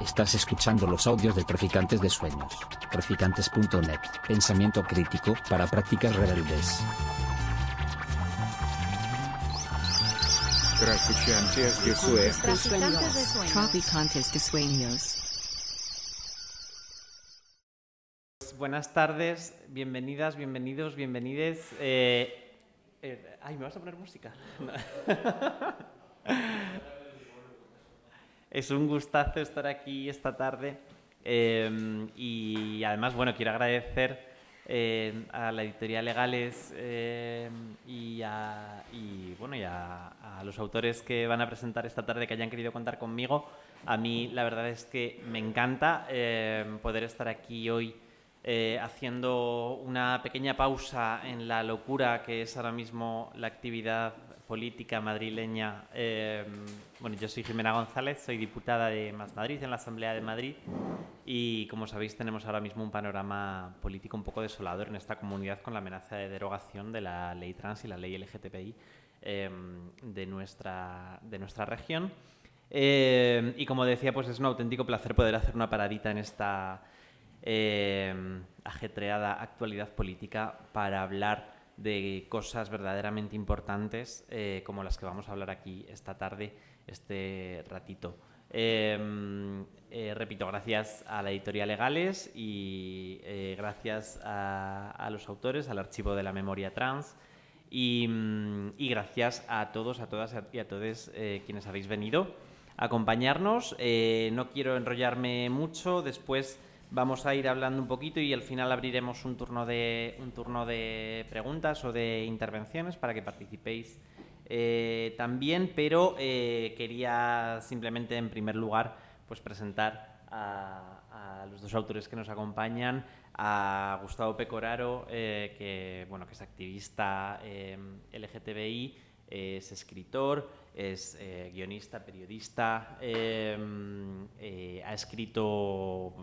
Estás escuchando los audios de Traficantes de Sueños. Traficantes.net. Pensamiento crítico para prácticas rebeldes. Traficantes de Sueños. Traficantes de sueños. Buenas tardes, bienvenidas, bienvenidos, bienvenides. Eh, eh, ay, ¿me vas a poner música? es un gustazo estar aquí esta tarde eh, y además, bueno, quiero agradecer eh, a la editorial Legales eh, y, a, y, bueno, y a, los autores que van a presentar esta tarde que hayan querido contar conmigo. A mí la verdad es que me encanta poder estar aquí hoy eh, haciendo una pequeña pausa en la locura que es ahora mismo la actividad política madrileña. Eh, bueno, yo soy Jimena González, soy diputada de Más Madrid en la Asamblea de Madrid y como sabéis tenemos ahora mismo un panorama político un poco desolador en esta comunidad con la amenaza de derogación de la ley trans y la ley LGTBI eh, de, nuestra, de nuestra región. Eh, y como decía, pues es un auténtico placer poder hacer una paradita en esta eh, ajetreada actualidad política para hablar de cosas verdaderamente importantes eh, como las que vamos a hablar aquí esta tarde, este ratito. Eh, eh, repito, gracias a la editorial Legales y eh, gracias a, a los autores, al Archivo de la Memoria Trans y, mm, y gracias a todos, a todas y a todos quienes habéis venido a acompañarnos. No quiero enrollarme mucho, después vamos a ir hablando un poquito y al final abriremos un turno de, un turno de preguntas o de intervenciones para que participéis eh, también, pero eh, quería simplemente en primer lugar pues presentar a, los dos autores que nos acompañan, a Gustavo Pecoraro, eh, que, bueno, que es activista LGTBI, es escritor, es guionista, periodista, ha escrito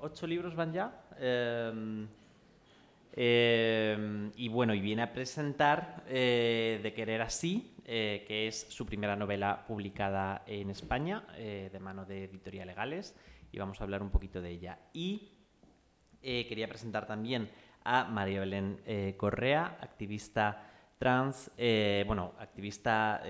ocho libros van ya. Eh, eh, y bueno, y viene a presentar eh, De querer así, eh, que es su primera novela publicada en España, eh, de mano de Editorial Legales, y vamos a hablar un poquito de ella. Y eh, quería presentar también a María Belén Correa, activista trans, bueno, activista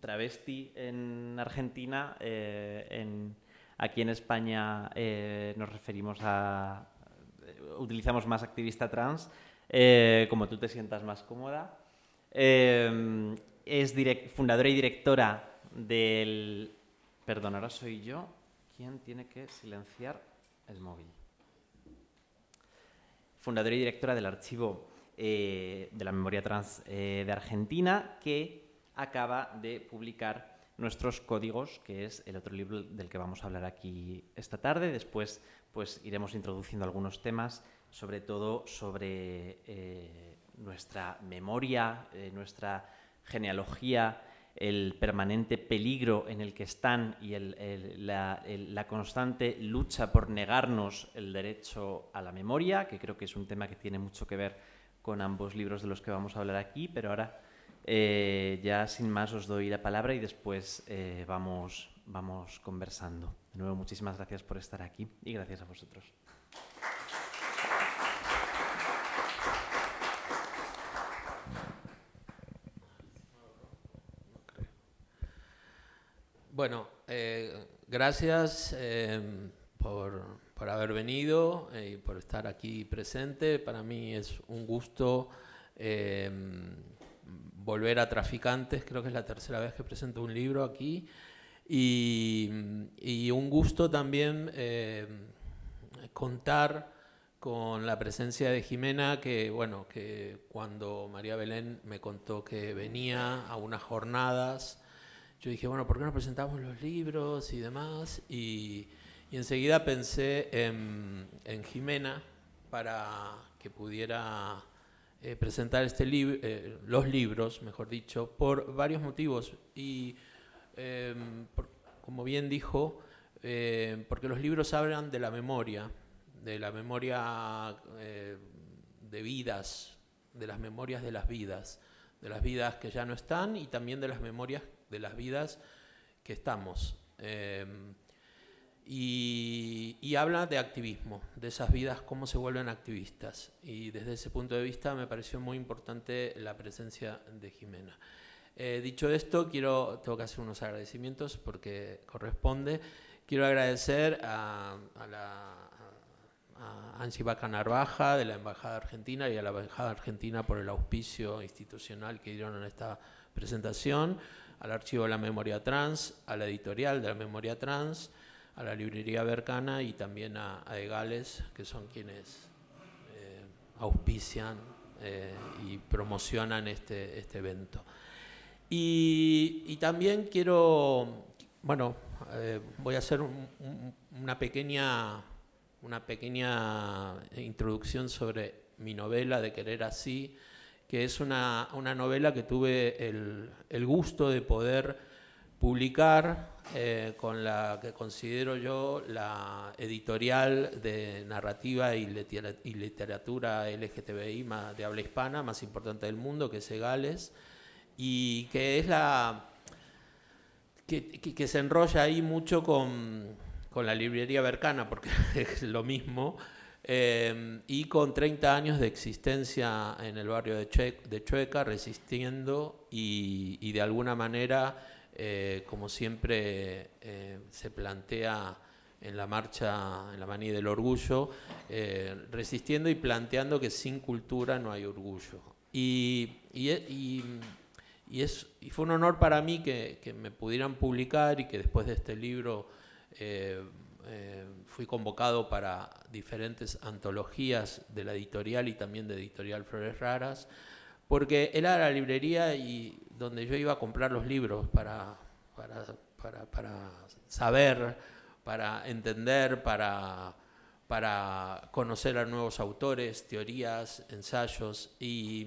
travesti en Argentina. en- aquí en España eh, nos referimos a. utilizamos más activista trans, eh, como tú te sientas más cómoda. Eh, es fundadora y directora del. Perdón, ahora soy yo quien tiene que silenciar el móvil fundadora y directora del archivo eh, de la memoria trans eh, de Argentina, que acaba de publicar Nuestros Códigos, que es el otro libro del que vamos a hablar aquí esta tarde. Después pues, iremos introduciendo algunos temas, sobre todo sobre eh, nuestra memoria, eh, nuestra genealogía, el permanente peligro en el que están y la constante lucha por negarnos el derecho a la memoria, que creo que es un tema que tiene mucho que ver con ambos libros de los que vamos a hablar aquí, pero ahora eh, ya sin más os doy la palabra y después eh, vamos, vamos conversando. De nuevo, muchísimas gracias por estar aquí y gracias a vosotros. Bueno, eh, gracias por, por haber venido y por estar aquí presente. Para mí es un gusto volver a Traficantes, creo que es la tercera vez que presento un libro aquí. Y, un gusto también eh, contar con la presencia de Jimena, que bueno, que cuando María Belén me contó que venía a unas jornadas, yo dije, bueno, ¿por qué no presentamos los libros y demás? Y, enseguida pensé en, en Jimena para que pudiera eh, presentar este eh, los libros, mejor dicho, por varios motivos. Y por- como bien dijo, eh, porque los libros hablan de la memoria, de la memoria eh, de vidas, de las memorias de las vidas, de las vidas que ya no están y también de las memorias de las vidas que estamos. Y, y habla de activismo, de esas vidas, cómo se vuelven activistas. Y desde ese punto de vista me pareció muy importante la presencia de Jimena. Eh, dicho esto, quiero, tengo que hacer unos agradecimientos porque corresponde. Quiero agradecer a, a la a Baca Narvaja de la Embajada Argentina y a la Embajada Argentina por el auspicio institucional que dieron en esta presentación, al Archivo de la Memoria Trans, a la editorial de la Memoria Trans, a la Librería Bercana y también a, a Egales, que son quienes eh, auspician eh, y promocionan este, este evento. Y, también quiero, bueno, eh, voy a hacer un, un, una, pequeña, una pequeña introducción sobre mi novela de Querer Así, que es una, una novela que tuve el, el, gusto de poder publicar eh, con la que considero yo la editorial de narrativa y, litera, y literatura LGTBI de habla hispana más importante del mundo, que es Egales y que es la que, que, que se enrolla ahí mucho con, con, la librería Bercana, porque es lo mismo, eh, y con 30 años de existencia en el barrio de, Chue de Chueca, resistiendo y, y, de alguna manera, eh, como siempre eh, se plantea en la marcha, en la manía del orgullo, eh, resistiendo y planteando que sin cultura no hay orgullo. y, y y, es, y fue un honor para mí que, que, me pudieran publicar y que después de este libro eh, eh, fui convocado para diferentes antologías de la editorial y también de editorial Flores Raras, porque era la librería y donde yo iba a comprar los libros para, para, para, para saber, para entender, para, para conocer a nuevos autores, teorías, ensayos y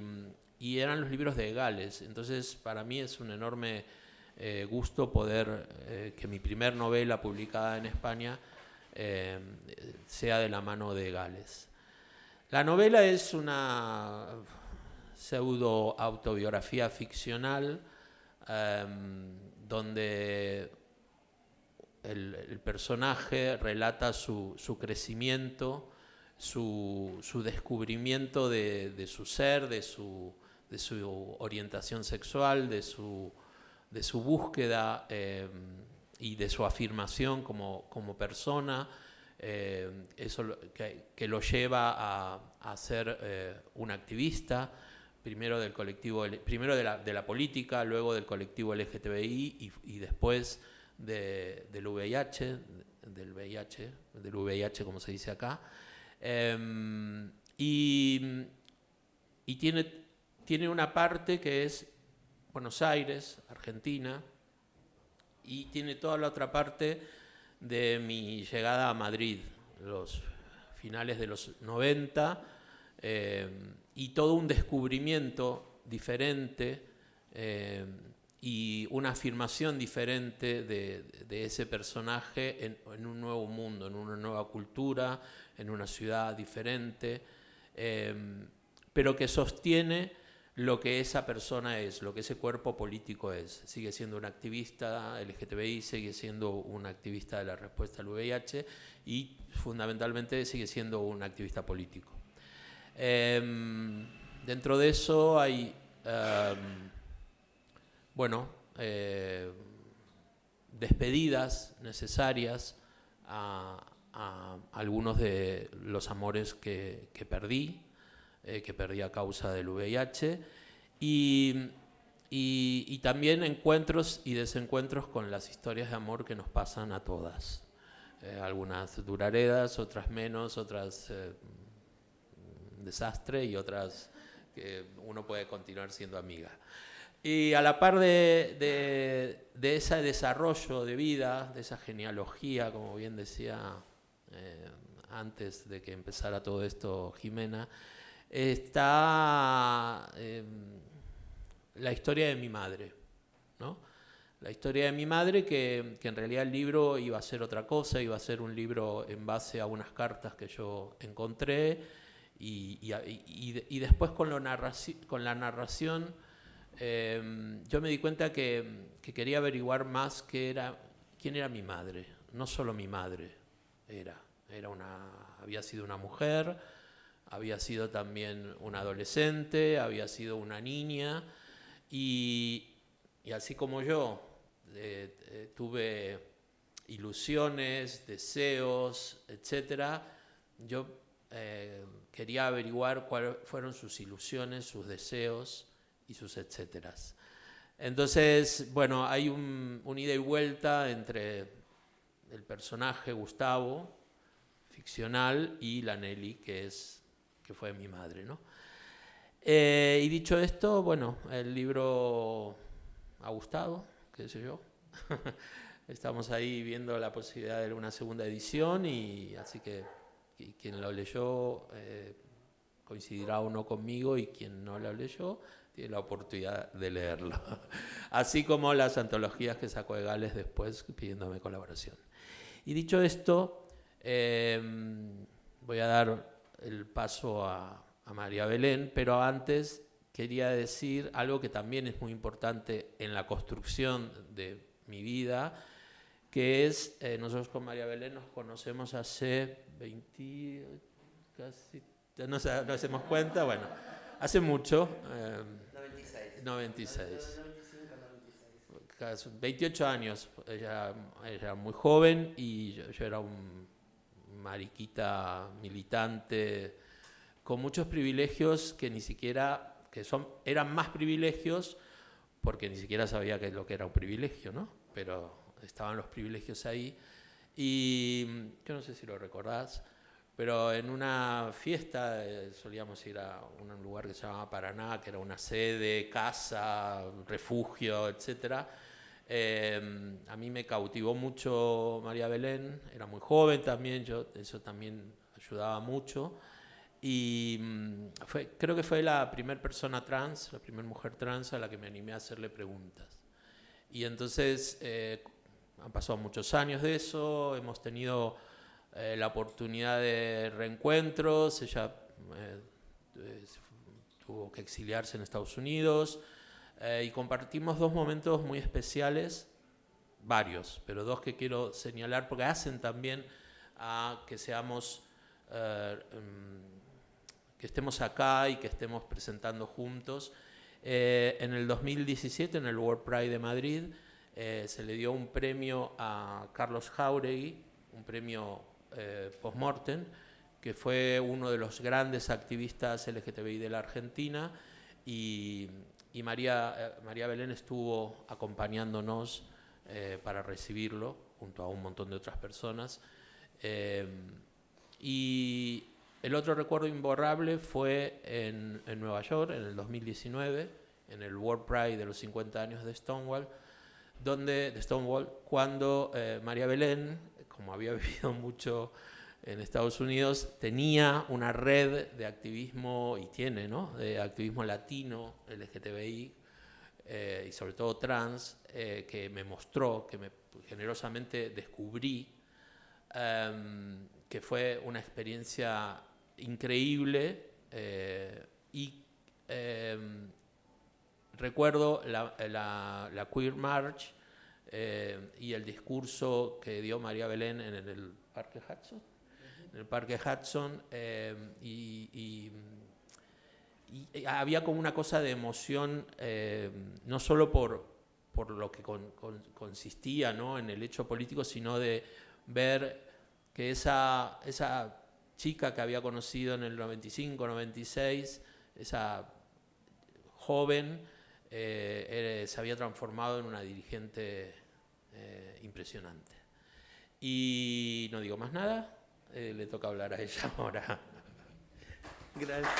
y eran los libros de Gales. Entonces, para mí es un enorme eh, gusto poder eh, que mi primer novela publicada en España eh, sea de la mano de Gales. La novela es una pseudo autobiografía ficcional donde el, personaje relata su, su crecimiento, su, su descubrimiento de, de, su ser, de su, de su orientación sexual, de su, de su búsqueda eh, y de su afirmación como, como persona, eh, eso que, que, lo lleva a, a ser eh, un activista, primero del colectivo, primero de la, de la política, luego del colectivo LGTBI y, y después de, del VIH, del VIH, del VIH como se dice acá. Em, y, y tiene tiene una parte que es Buenos Aires, Argentina, y tiene toda la otra parte de mi llegada a Madrid, los finales de los 90, eh, y todo un descubrimiento diferente eh, y una afirmación diferente de, ese personaje en, un nuevo mundo, en una nueva cultura, en una ciudad diferente, eh, pero que sostiene lo que esa persona es, lo que ese cuerpo político es. Sigue siendo un activista LGTBI, sigue siendo un activista de la respuesta al VIH y fundamentalmente sigue siendo un activista político. Eh, dentro de eso hay, eh, bueno, eh, despedidas necesarias a, algunos de los amores que, que perdí, eh, que perdí a causa del VIH, y, y, también encuentros y desencuentros con las historias de amor que nos pasan a todas. Eh, algunas duraredas, otras menos, otras desastre y otras que uno puede continuar siendo amiga. Y a la par de, de, de, ese desarrollo de vida, de esa genealogía, como bien decía eh, antes de que empezara todo esto Jimena, está eh, la historia de mi madre, ¿no? La historia de mi madre, que, que, en realidad el libro iba a ser otra cosa, iba a ser un libro en base a unas cartas que yo encontré y, y, y, después con, lo con, la narración eh, yo me di cuenta que, que, quería averiguar más qué era, quién era mi madre, no solo mi madre era, era una, había sido una mujer, había sido también una adolescente, había sido una niña, y, y así como yo eh, eh, tuve ilusiones, deseos, etc., yo eh, quería averiguar cuáles fueron sus ilusiones, sus deseos y sus etcéteras. Entonces, bueno, hay un, ida y vuelta entre el personaje Gustavo, ficcional, y la Nelly, que, es, que fue mi madre, ¿no? Eh, y dicho esto, bueno, el libro ha gustado, qué sé yo. Estamos ahí viendo la posibilidad de una segunda edición y así que quien lo leyó eh, coincidirá o no conmigo y quien no lo leyó tiene la oportunidad de leerlo. Así como las antologías que sacó de Gales después pidiéndome colaboración. Y dicho esto, em, voy a dar el paso a, María Belén, pero antes quería decir algo que también es muy importante en la construcción de mi vida, que es, eh, nosotros con María Belén nos conocemos hace 20, casi, no nos hacemos cuenta, bueno, hace mucho. 96. 96. 28 años, ella, era muy joven y yo, era un mariquita militante con muchos privilegios que ni siquiera, que son, eran más privilegios porque ni siquiera sabía qué es lo que era un privilegio, ¿no? Pero estaban los privilegios ahí. Y yo no sé si lo recordás, pero en una fiesta eh, solíamos ir a un lugar que se llamaba Paraná, que era una sede, casa, refugio, etc. Eh, a mí me cautivó mucho María Belén, era muy joven también, yo eso también ayudaba mucho. Y mm, fue, creo que fue la primera persona trans, la primera mujer trans a la que me animé a hacerle preguntas. Y entonces eh, han pasado muchos años de eso, hemos tenido eh, la oportunidad de reencuentros, ella eh, tuvo que exiliarse en Estados Unidos eh, y compartimos dos momentos muy especiales, varios, pero dos que quiero señalar porque hacen también a que seamos, em, que estemos acá y que estemos presentando juntos. en el 2017, en el World Pride de Madrid, se le dio un premio a Carlos Jauregui, un premio eh, post-mortem, que fue uno de los grandes activistas LGTBI de la Argentina y, María, eh, María Belén estuvo acompañándonos eh, para recibirlo junto a un montón de otras personas. y el otro recuerdo imborrable fue en, Nueva York, en el 2019, en el World Pride de los 50 años de Stonewall, donde, de Stonewall, cuando María Belén, como había vivido mucho en Estados Unidos, tenía una red de activismo, y tiene, ¿no? De activismo latino, LGTBI, eh, y sobre todo trans, eh, que me mostró, que me generosamente descubrí, em, que fue una experiencia increíble eh, y em, recuerdo la, la Queer March eh, y el discurso que dio María Belén en el Parque Hudson, en el Parque Hudson, eh, y, había como una cosa de emoción, eh, no solo por, por lo que consistía ¿no? en el hecho político, sino de ver que esa, esa chica que había conocido en el 95, 96, esa joven, eh, se había transformado en una dirigente eh, impresionante. Y no digo más nada, eh, le toca hablar a ella ahora. Gracias.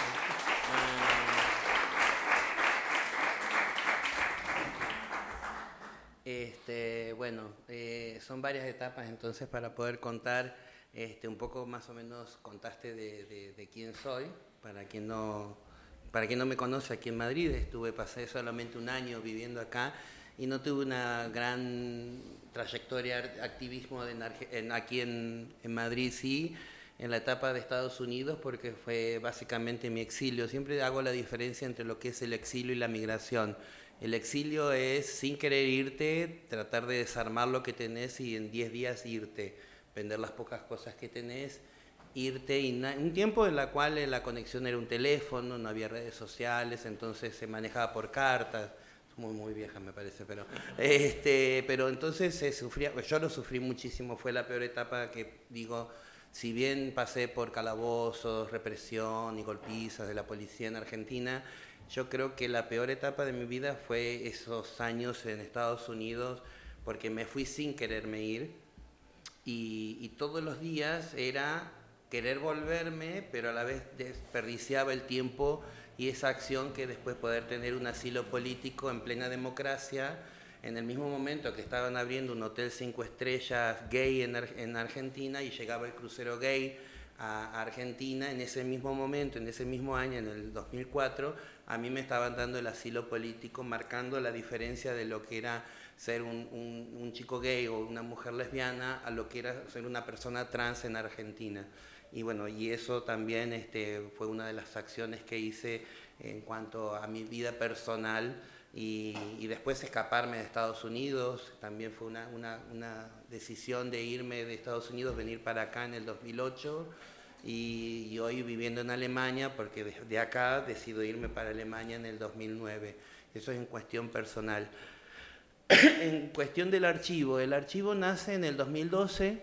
Este, bueno, son varias etapas entonces para poder contar este, un poco más o menos contaste de, de quién soy, para quien no para quien no me conoce, aquí en Madrid estuve, pasé solamente un año viviendo acá y no tuve una gran trayectoria activismo aquí en, en, Madrid, sí, en la etapa de Estados Unidos, porque fue básicamente mi exilio. Siempre hago la diferencia entre lo que es el exilio y la migración. El exilio es, sin querer irte, tratar de desarmar lo que tenés y en 10 días irte, vender las pocas cosas que tenés, irte. Y un tiempo en la cual la conexión era un teléfono, no había redes sociales, entonces se manejaba por cartas. Muy, muy vieja me parece, pero, este, pero entonces se sufría, yo lo sufrí muchísimo, fue la peor etapa que digo, si bien pasé por calabozos, represión y golpizas de la policía en Argentina, yo creo que la peor etapa de mi vida fue esos años en Estados Unidos, porque me fui sin quererme ir y, todos los días era querer volverme, pero a la vez desperdiciaba el tiempo y esa acción que después poder tener un asilo político en plena democracia, en el mismo momento que estaban abriendo un hotel cinco estrellas gay en, en Argentina y llegaba el crucero gay a Argentina, en ese mismo momento, en ese mismo año, en el 2004, a mí me estaban dando el asilo político, marcando la diferencia de lo que era ser un, un, chico gay o una mujer lesbiana a lo que era ser una persona trans en Argentina. Y bueno, y eso también este, fue una de las acciones que hice en cuanto a mi vida personal y, y después escaparme de Estados Unidos, también fue una, una, una decisión de irme de Estados Unidos, venir para acá en el 2008 y, hoy viviendo en Alemania, porque de, acá decido irme para Alemania en el 2009. Eso es en cuestión personal. en cuestión del archivo, el archivo nace en el 2012.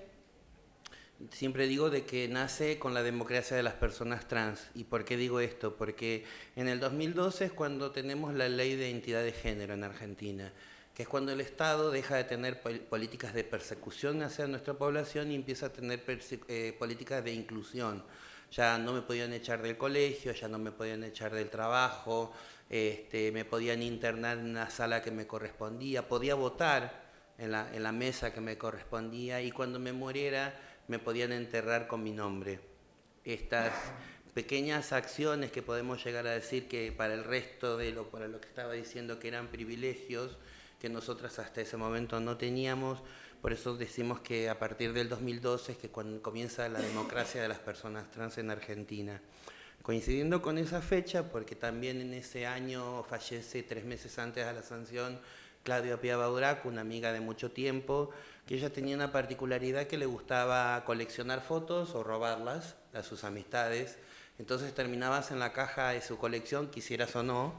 Siempre digo de que nace con la democracia de las personas trans. ¿Y por qué digo esto? Porque en el 2012 es cuando tenemos la ley de identidad de género en Argentina que es cuando el Estado deja de tener políticas de persecución hacia nuestra población y empieza a tener eh, políticas de inclusión. Ya no me podían echar del colegio, ya no me podían echar del trabajo, este, me podían internar en una sala que me correspondía, podía votar en la, en la mesa que me correspondía y cuando me muriera me podían enterrar con mi nombre. Estas pequeñas acciones que podemos llegar a decir que para el resto de lo, para lo que estaba diciendo que eran privilegios, que nosotras hasta ese momento no teníamos. Por eso decimos que a partir del 2012 es que cuando comienza la democracia de las personas trans en Argentina. Coincidiendo con esa fecha, porque también en ese año fallece tres meses antes de la sanción Claudia Pia Baurac, una amiga de mucho tiempo, que ella tenía una particularidad que le gustaba coleccionar fotos o robarlas a sus amistades. Entonces terminabas en la caja de su colección, quisieras o no,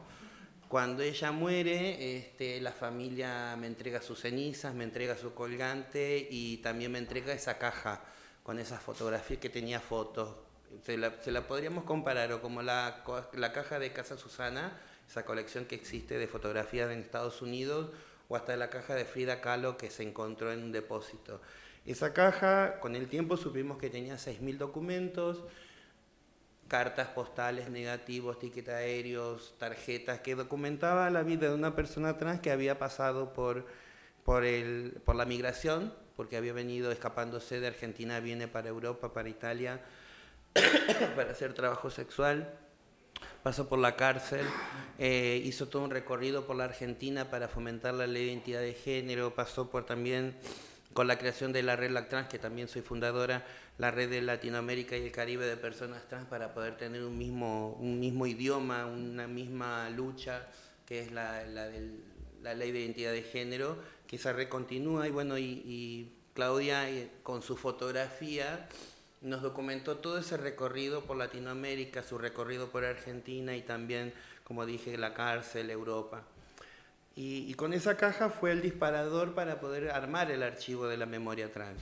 cuando ella muere, este, la familia me entrega sus cenizas, me entrega su colgante y también me entrega esa caja con esas fotografías que tenía fotos. Se la, podríamos comparar o como la, la, caja de Casa Susana, esa colección que existe de fotografías en Estados Unidos, o hasta la caja de Frida Kahlo que se encontró en un depósito. Esa caja, con el tiempo supimos que tenía 6.000 documentos, cartas postales, negativos, tickets aéreos, tarjetas, que documentaba la vida de una persona trans que había pasado por, por, el, por la migración, porque había venido escapándose de Argentina, viene para Europa, para Italia, para hacer trabajo sexual. Pasó por la cárcel, eh, hizo todo un recorrido por la Argentina para fomentar la ley de identidad de género, pasó por también con la creación de la red LACTRANS, que también soy fundadora, la red de Latinoamérica y el Caribe de personas trans para poder tener un mismo, un mismo idioma, una misma lucha, que es la, la, ley de identidad de género, que esa red continúa y bueno, y, Claudia eh, con su fotografía nos documentó todo ese recorrido por Latinoamérica, su recorrido por Argentina y también, como dije, la cárcel, Europa. Y, con esa caja fue el disparador para poder armar el archivo de la memoria trans.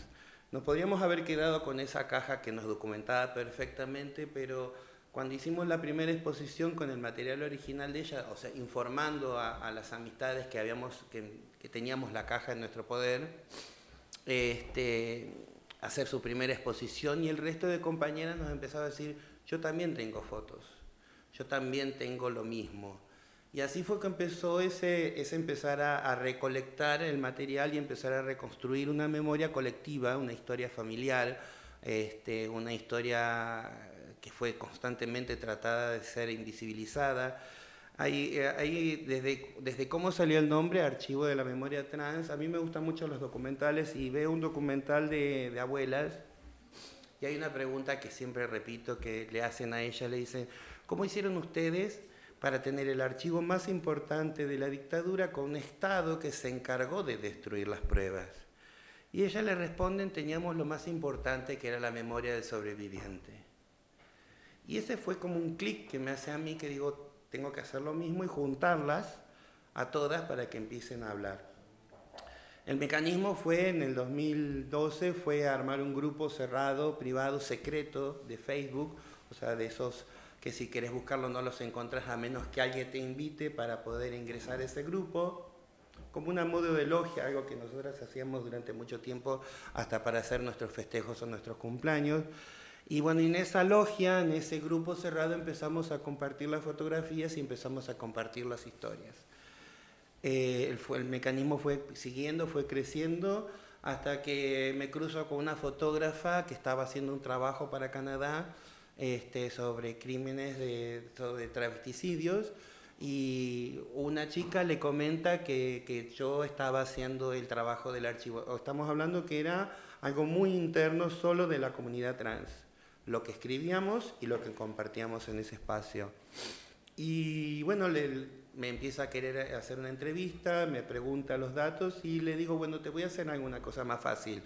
Nos podríamos haber quedado con esa caja que nos documentaba perfectamente, pero cuando hicimos la primera exposición con el material original de ella, o sea, informando a, las amistades que, que, teníamos la caja en nuestro poder, este, hacer su primera exposición y el resto de compañeras nos empezaba a decir, yo también tengo fotos, yo también tengo lo mismo. Y así fue que empezó ese, ese empezar a, recolectar el material y empezar a reconstruir una memoria colectiva, una historia familiar, este, una historia que fue constantemente tratada de ser invisibilizada. Ahí, eh, ahí desde, desde cómo salió el nombre, Archivo de la Memoria Trans, a mí me gustan mucho los documentales y veo un documental de, de abuelas y hay una pregunta que siempre repito que le hacen a ella, le dicen, ¿cómo hicieron ustedes? para tener el archivo más importante de la dictadura con un Estado que se encargó de destruir las pruebas. Y ella le responden, teníamos lo más importante que era la memoria del sobreviviente. Y ese fue como un clic que me hace a mí que digo, tengo que hacer lo mismo y juntarlas a todas para que empiecen a hablar. El mecanismo fue en el 2012 fue armar un grupo cerrado, privado, secreto de Facebook, o sea, de esos que si quieres buscarlo no los encontrás a menos que alguien te invite para poder ingresar a ese grupo, como una modo de logia, algo que nosotras hacíamos durante mucho tiempo hasta para hacer nuestros festejos o nuestros cumpleaños. Y bueno, en esa logia, en ese grupo cerrado, empezamos a compartir las fotografías y empezamos a compartir las historias. Eh, el, el mecanismo fue siguiendo, fue creciendo, hasta que me cruzo con una fotógrafa que estaba haciendo un trabajo para Canadá este, sobre crímenes de, sobre travesticidios y una chica le comenta que, que, yo estaba haciendo el trabajo del archivo. Estamos hablando que era algo muy interno solo de la comunidad trans, lo que escribíamos y lo que compartíamos en ese espacio. Y bueno, le, me empieza a querer hacer una entrevista, me pregunta los datos y le digo, bueno, te voy a hacer alguna cosa más fácil.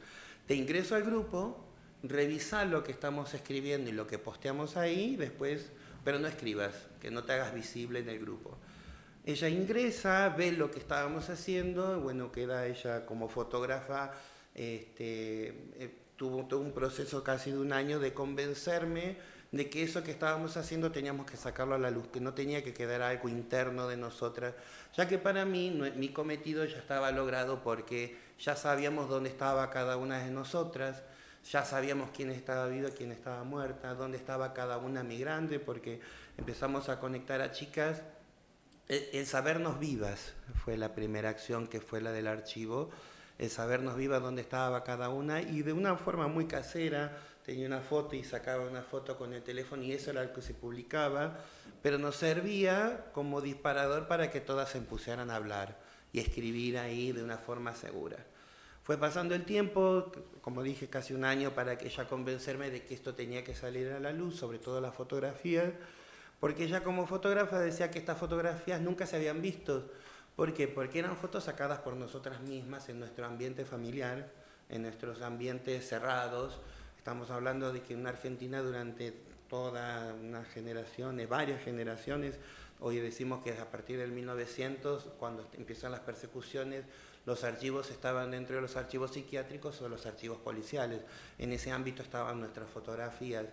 Te ingreso al grupo, revisa lo que estamos escribiendo y lo que posteamos ahí, después, pero no escribas, que no te hagas visible en el grupo. Ella ingresa, ve lo que estábamos haciendo, bueno, queda ella como fotógrafa, este, eh, tuvo todo un proceso casi de un año de convencerme de que eso que estábamos haciendo teníamos que sacarlo a la luz, que no tenía que quedar algo interno de nosotras, ya que para mí mi cometido ya estaba logrado porque ya sabíamos dónde estaba cada una de nosotras, ya sabíamos quién estaba viva, quién estaba muerta, dónde estaba cada una migrante, porque empezamos a conectar a chicas. El, el sabernos vivas fue la primera acción que fue la del archivo, el sabernos vivas dónde estaba cada una y de una forma muy casera, tenía una foto y sacaba una foto con el teléfono y eso era lo que se publicaba, pero nos servía como disparador para que todas se pusieran a hablar y escribir ahí de una forma segura. Fue pasando el tiempo, como dije, casi un año para que ella convencerme de que esto tenía que salir a la luz, sobre todo las fotografías, porque ella como fotógrafa decía que estas fotografías nunca se habían visto. ¿Por qué? Porque eran fotos sacadas por nosotras mismas en nuestro ambiente familiar, en nuestros ambientes cerrados, Estamos hablando de que en Argentina durante toda una generación, varias generaciones, hoy decimos que a partir del 1900, cuando empiezan las persecuciones, los archivos estaban dentro de los archivos psiquiátricos o los archivos policiales. En ese ámbito estaban nuestras fotografías.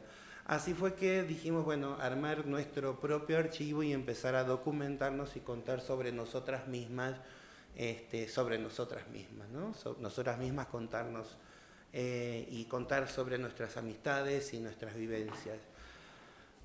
Así fue que dijimos, bueno, armar nuestro propio archivo y empezar a documentarnos y contar sobre nosotras mismas, este, sobre nosotras mismas, ¿no? So, nosotras mismas contarnos eh, y contar sobre nuestras amistades y nuestras vivencias.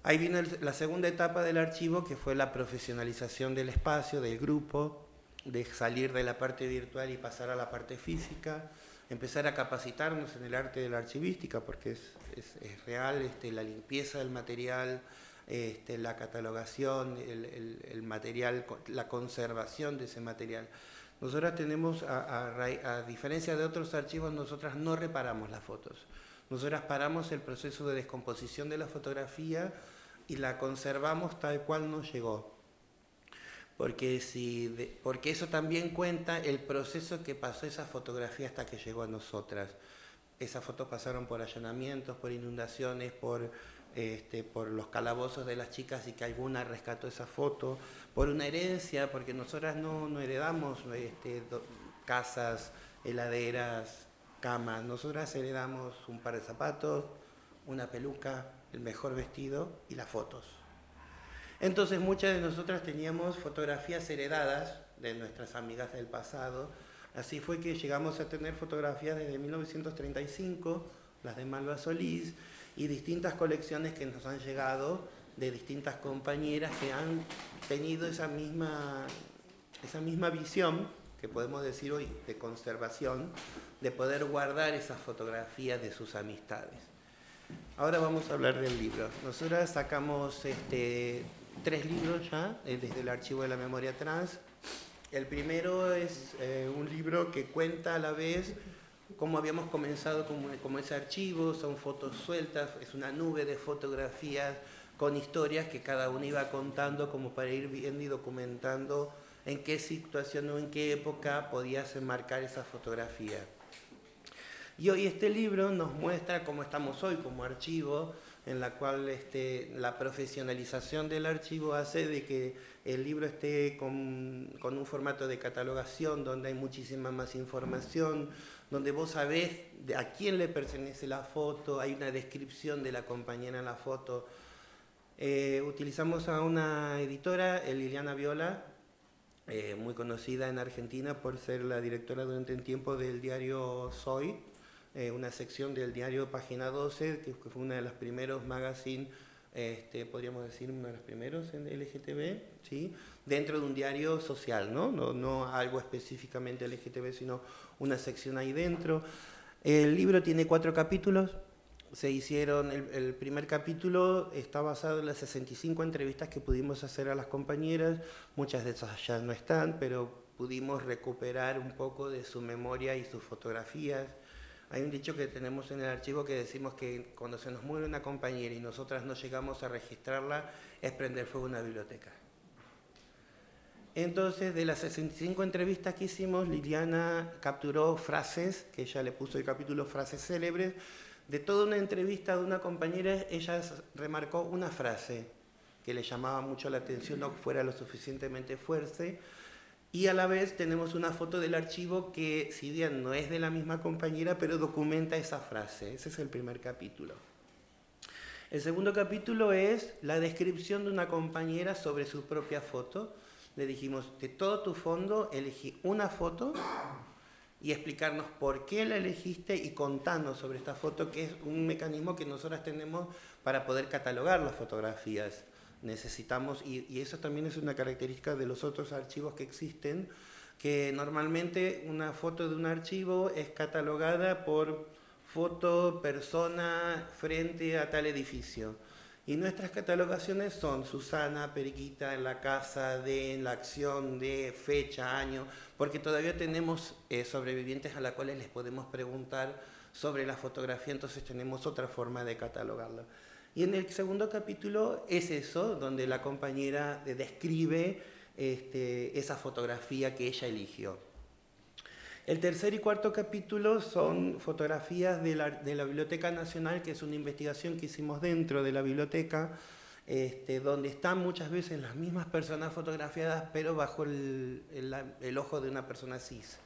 Ahí vino la segunda etapa del archivo, que fue la profesionalización del espacio, del grupo, de salir de la parte virtual y pasar a la parte física, empezar a capacitarnos en el arte de la archivística, porque es, es, real este, la limpieza del material, este, la catalogación, el, el, el, material, la conservación de ese material. Nosotras tenemos, a, a, a, diferencia de otros archivos, nosotras no reparamos las fotos. Nosotras paramos el proceso de descomposición de la fotografía y la conservamos tal cual nos llegó. Porque, si de, porque eso también cuenta el proceso que pasó esa fotografía hasta que llegó a nosotras. Esas fotos pasaron por allanamientos, por inundaciones, por este, por los calabozos de las chicas y que alguna rescató esa foto, por una herencia, porque nosotras no, no heredamos este, casas, heladeras, camas, nosotras heredamos un par de zapatos, una peluca, el mejor vestido y las fotos. Entonces muchas de nosotras teníamos fotografías heredadas de nuestras amigas del pasado, así fue que llegamos a tener fotografías desde 1935, las de Malva Solís, y distintas colecciones que nos han llegado de distintas compañeras que han tenido esa misma, esa misma visión, que podemos decir hoy, de conservación, de poder guardar esas fotografías de sus amistades. Ahora vamos a hablar del libro. Nosotros sacamos este, tres libros ya eh, desde el Archivo de la Memoria Trans. El primero es eh, un libro que cuenta a la vez cómo habíamos comenzado como, como ese archivo, son fotos sueltas, es una nube de fotografías con historias que cada uno iba contando como para ir viendo y documentando en qué situación o en qué época podías enmarcar esa fotografía. Y hoy este libro nos muestra cómo estamos hoy como archivo, en la cual este, la profesionalización del archivo hace de que el libro esté con, un formato de catalogación donde hay muchísima más información, donde vos sabés a quién le pertenece la foto, hay una descripción de la compañera en la foto. Eh, utilizamos a una editora, Liliana Viola, eh, muy conocida en Argentina por ser la directora durante un tiempo del diario Soy, eh, una sección del diario Página 12, que fue una de los primeros magazines, este, podríamos decir uno de los primeros en LGTB, ¿sí? dentro de un diario social, ¿no? No, no algo específicamente LGTB, sino una sección ahí dentro. El libro tiene cuatro capítulos, se hicieron, el, el, primer capítulo está basado en las 65 entrevistas que pudimos hacer a las compañeras, muchas de esas ya no están, pero pudimos recuperar un poco de su memoria y sus fotografías. Hay un dicho que tenemos en el archivo que decimos que cuando se nos muere una compañera y nosotras no llegamos a registrarla, es prender fuego una biblioteca. Entonces, de las 65 entrevistas que hicimos, Liliana capturó frases, que ella le puso el capítulo frases célebres, de toda una entrevista de una compañera, ella remarcó una frase que le llamaba mucho la atención, no fuera lo suficientemente fuerte, y a la vez tenemos una foto del archivo que, si bien no es de la misma compañera, pero documenta esa frase. Ese es el primer capítulo. El segundo capítulo es la descripción de una compañera sobre su propia foto. Le dijimos, de todo tu fondo, elegí una foto y explicarnos por qué la elegiste y contarnos sobre esta foto, que es un mecanismo que nosotras tenemos para poder catalogar las fotografías necesitamos, y, y, eso también es una característica de los otros archivos que existen, que normalmente una foto de un archivo es catalogada por foto, persona, frente a tal edificio. Y nuestras catalogaciones son Susana, Periquita, en la casa de, en la acción de, fecha, año, porque todavía tenemos eh, sobrevivientes a las cuales les podemos preguntar sobre la fotografía, entonces tenemos otra forma de catalogarlo. Y en el segundo capítulo es eso, donde la compañera describe este, esa fotografía que ella eligió. El tercer y cuarto capítulo son fotografías de la, Biblioteca Nacional, que es una investigación que hicimos dentro de la biblioteca, este, donde están muchas veces las mismas personas fotografiadas, pero bajo el ojo de una persona cis.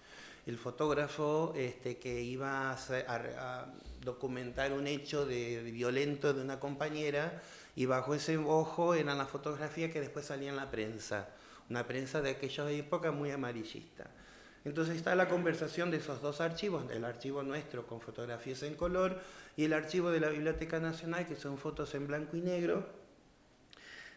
El fotógrafo este, que iba a, a, a documentar un hecho de, de, violento de una compañera y bajo ese ojo eran las fotografías que después salían en la prensa, una prensa de aquella época muy amarillista. Entonces está la conversación de esos dos archivos, el archivo nuestro con fotografías en color y el archivo de la Biblioteca Nacional que son fotos en blanco y negro,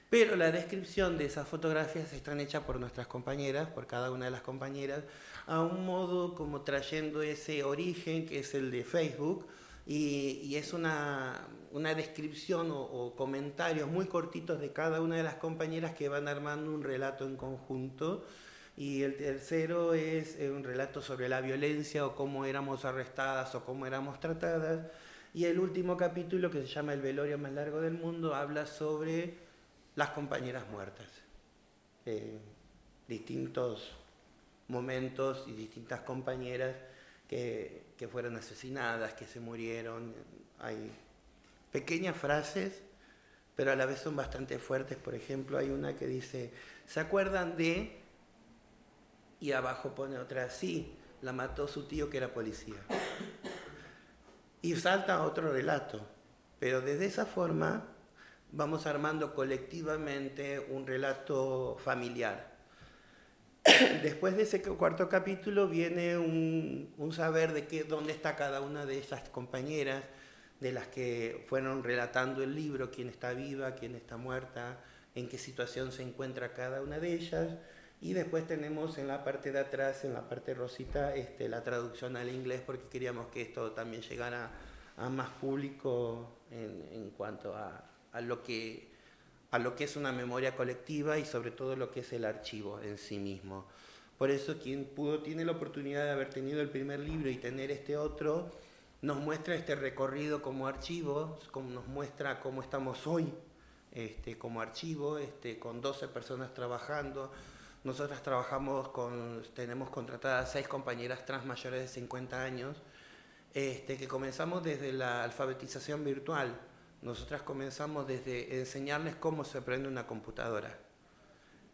pero la descripción de esas fotografías están hechas por nuestras compañeras, por cada una de las compañeras, a un modo como trayendo ese origen que es el de Facebook, y, y es una, una descripción o, o, comentarios muy cortitos de cada una de las compañeras que van armando un relato en conjunto. Y el tercero es un relato sobre la violencia o cómo éramos arrestadas o cómo éramos tratadas. Y el último capítulo, que se llama El velorio más largo del mundo, habla sobre las compañeras muertas. Eh, distintos momentos y distintas compañeras que, que fueron asesinadas, que se murieron. Hay pequeñas frases, pero a la vez son bastante fuertes. Por ejemplo, hay una que dice, ¿se acuerdan de...? Y abajo pone otra, sí, la mató su tío que era policía. Y salta otro relato. Pero desde esa forma vamos armando colectivamente un relato familiar. Después de ese cuarto capítulo viene un, un saber de qué, dónde está cada una de esas compañeras, de las que fueron relatando el libro, quién está viva, quién está muerta, en qué situación se encuentra cada una de ellas. Y después tenemos en la parte de atrás, en la parte rosita, este, la traducción al inglés, porque queríamos que esto también llegara a más público en, en cuanto a, a, lo que, a lo que es una memoria colectiva y sobre todo lo que es el archivo en sí mismo. Por eso quien pudo, tiene la oportunidad de haber tenido el primer libro y tener este otro, nos muestra este recorrido como archivo, como nos muestra cómo estamos hoy este, como archivo, este, con 12 personas trabajando. Nosotras trabajamos con, tenemos contratadas seis compañeras trans mayores de 50 años, este, que comenzamos desde la alfabetización virtual. Nosotras comenzamos desde enseñarles cómo se aprende una computadora,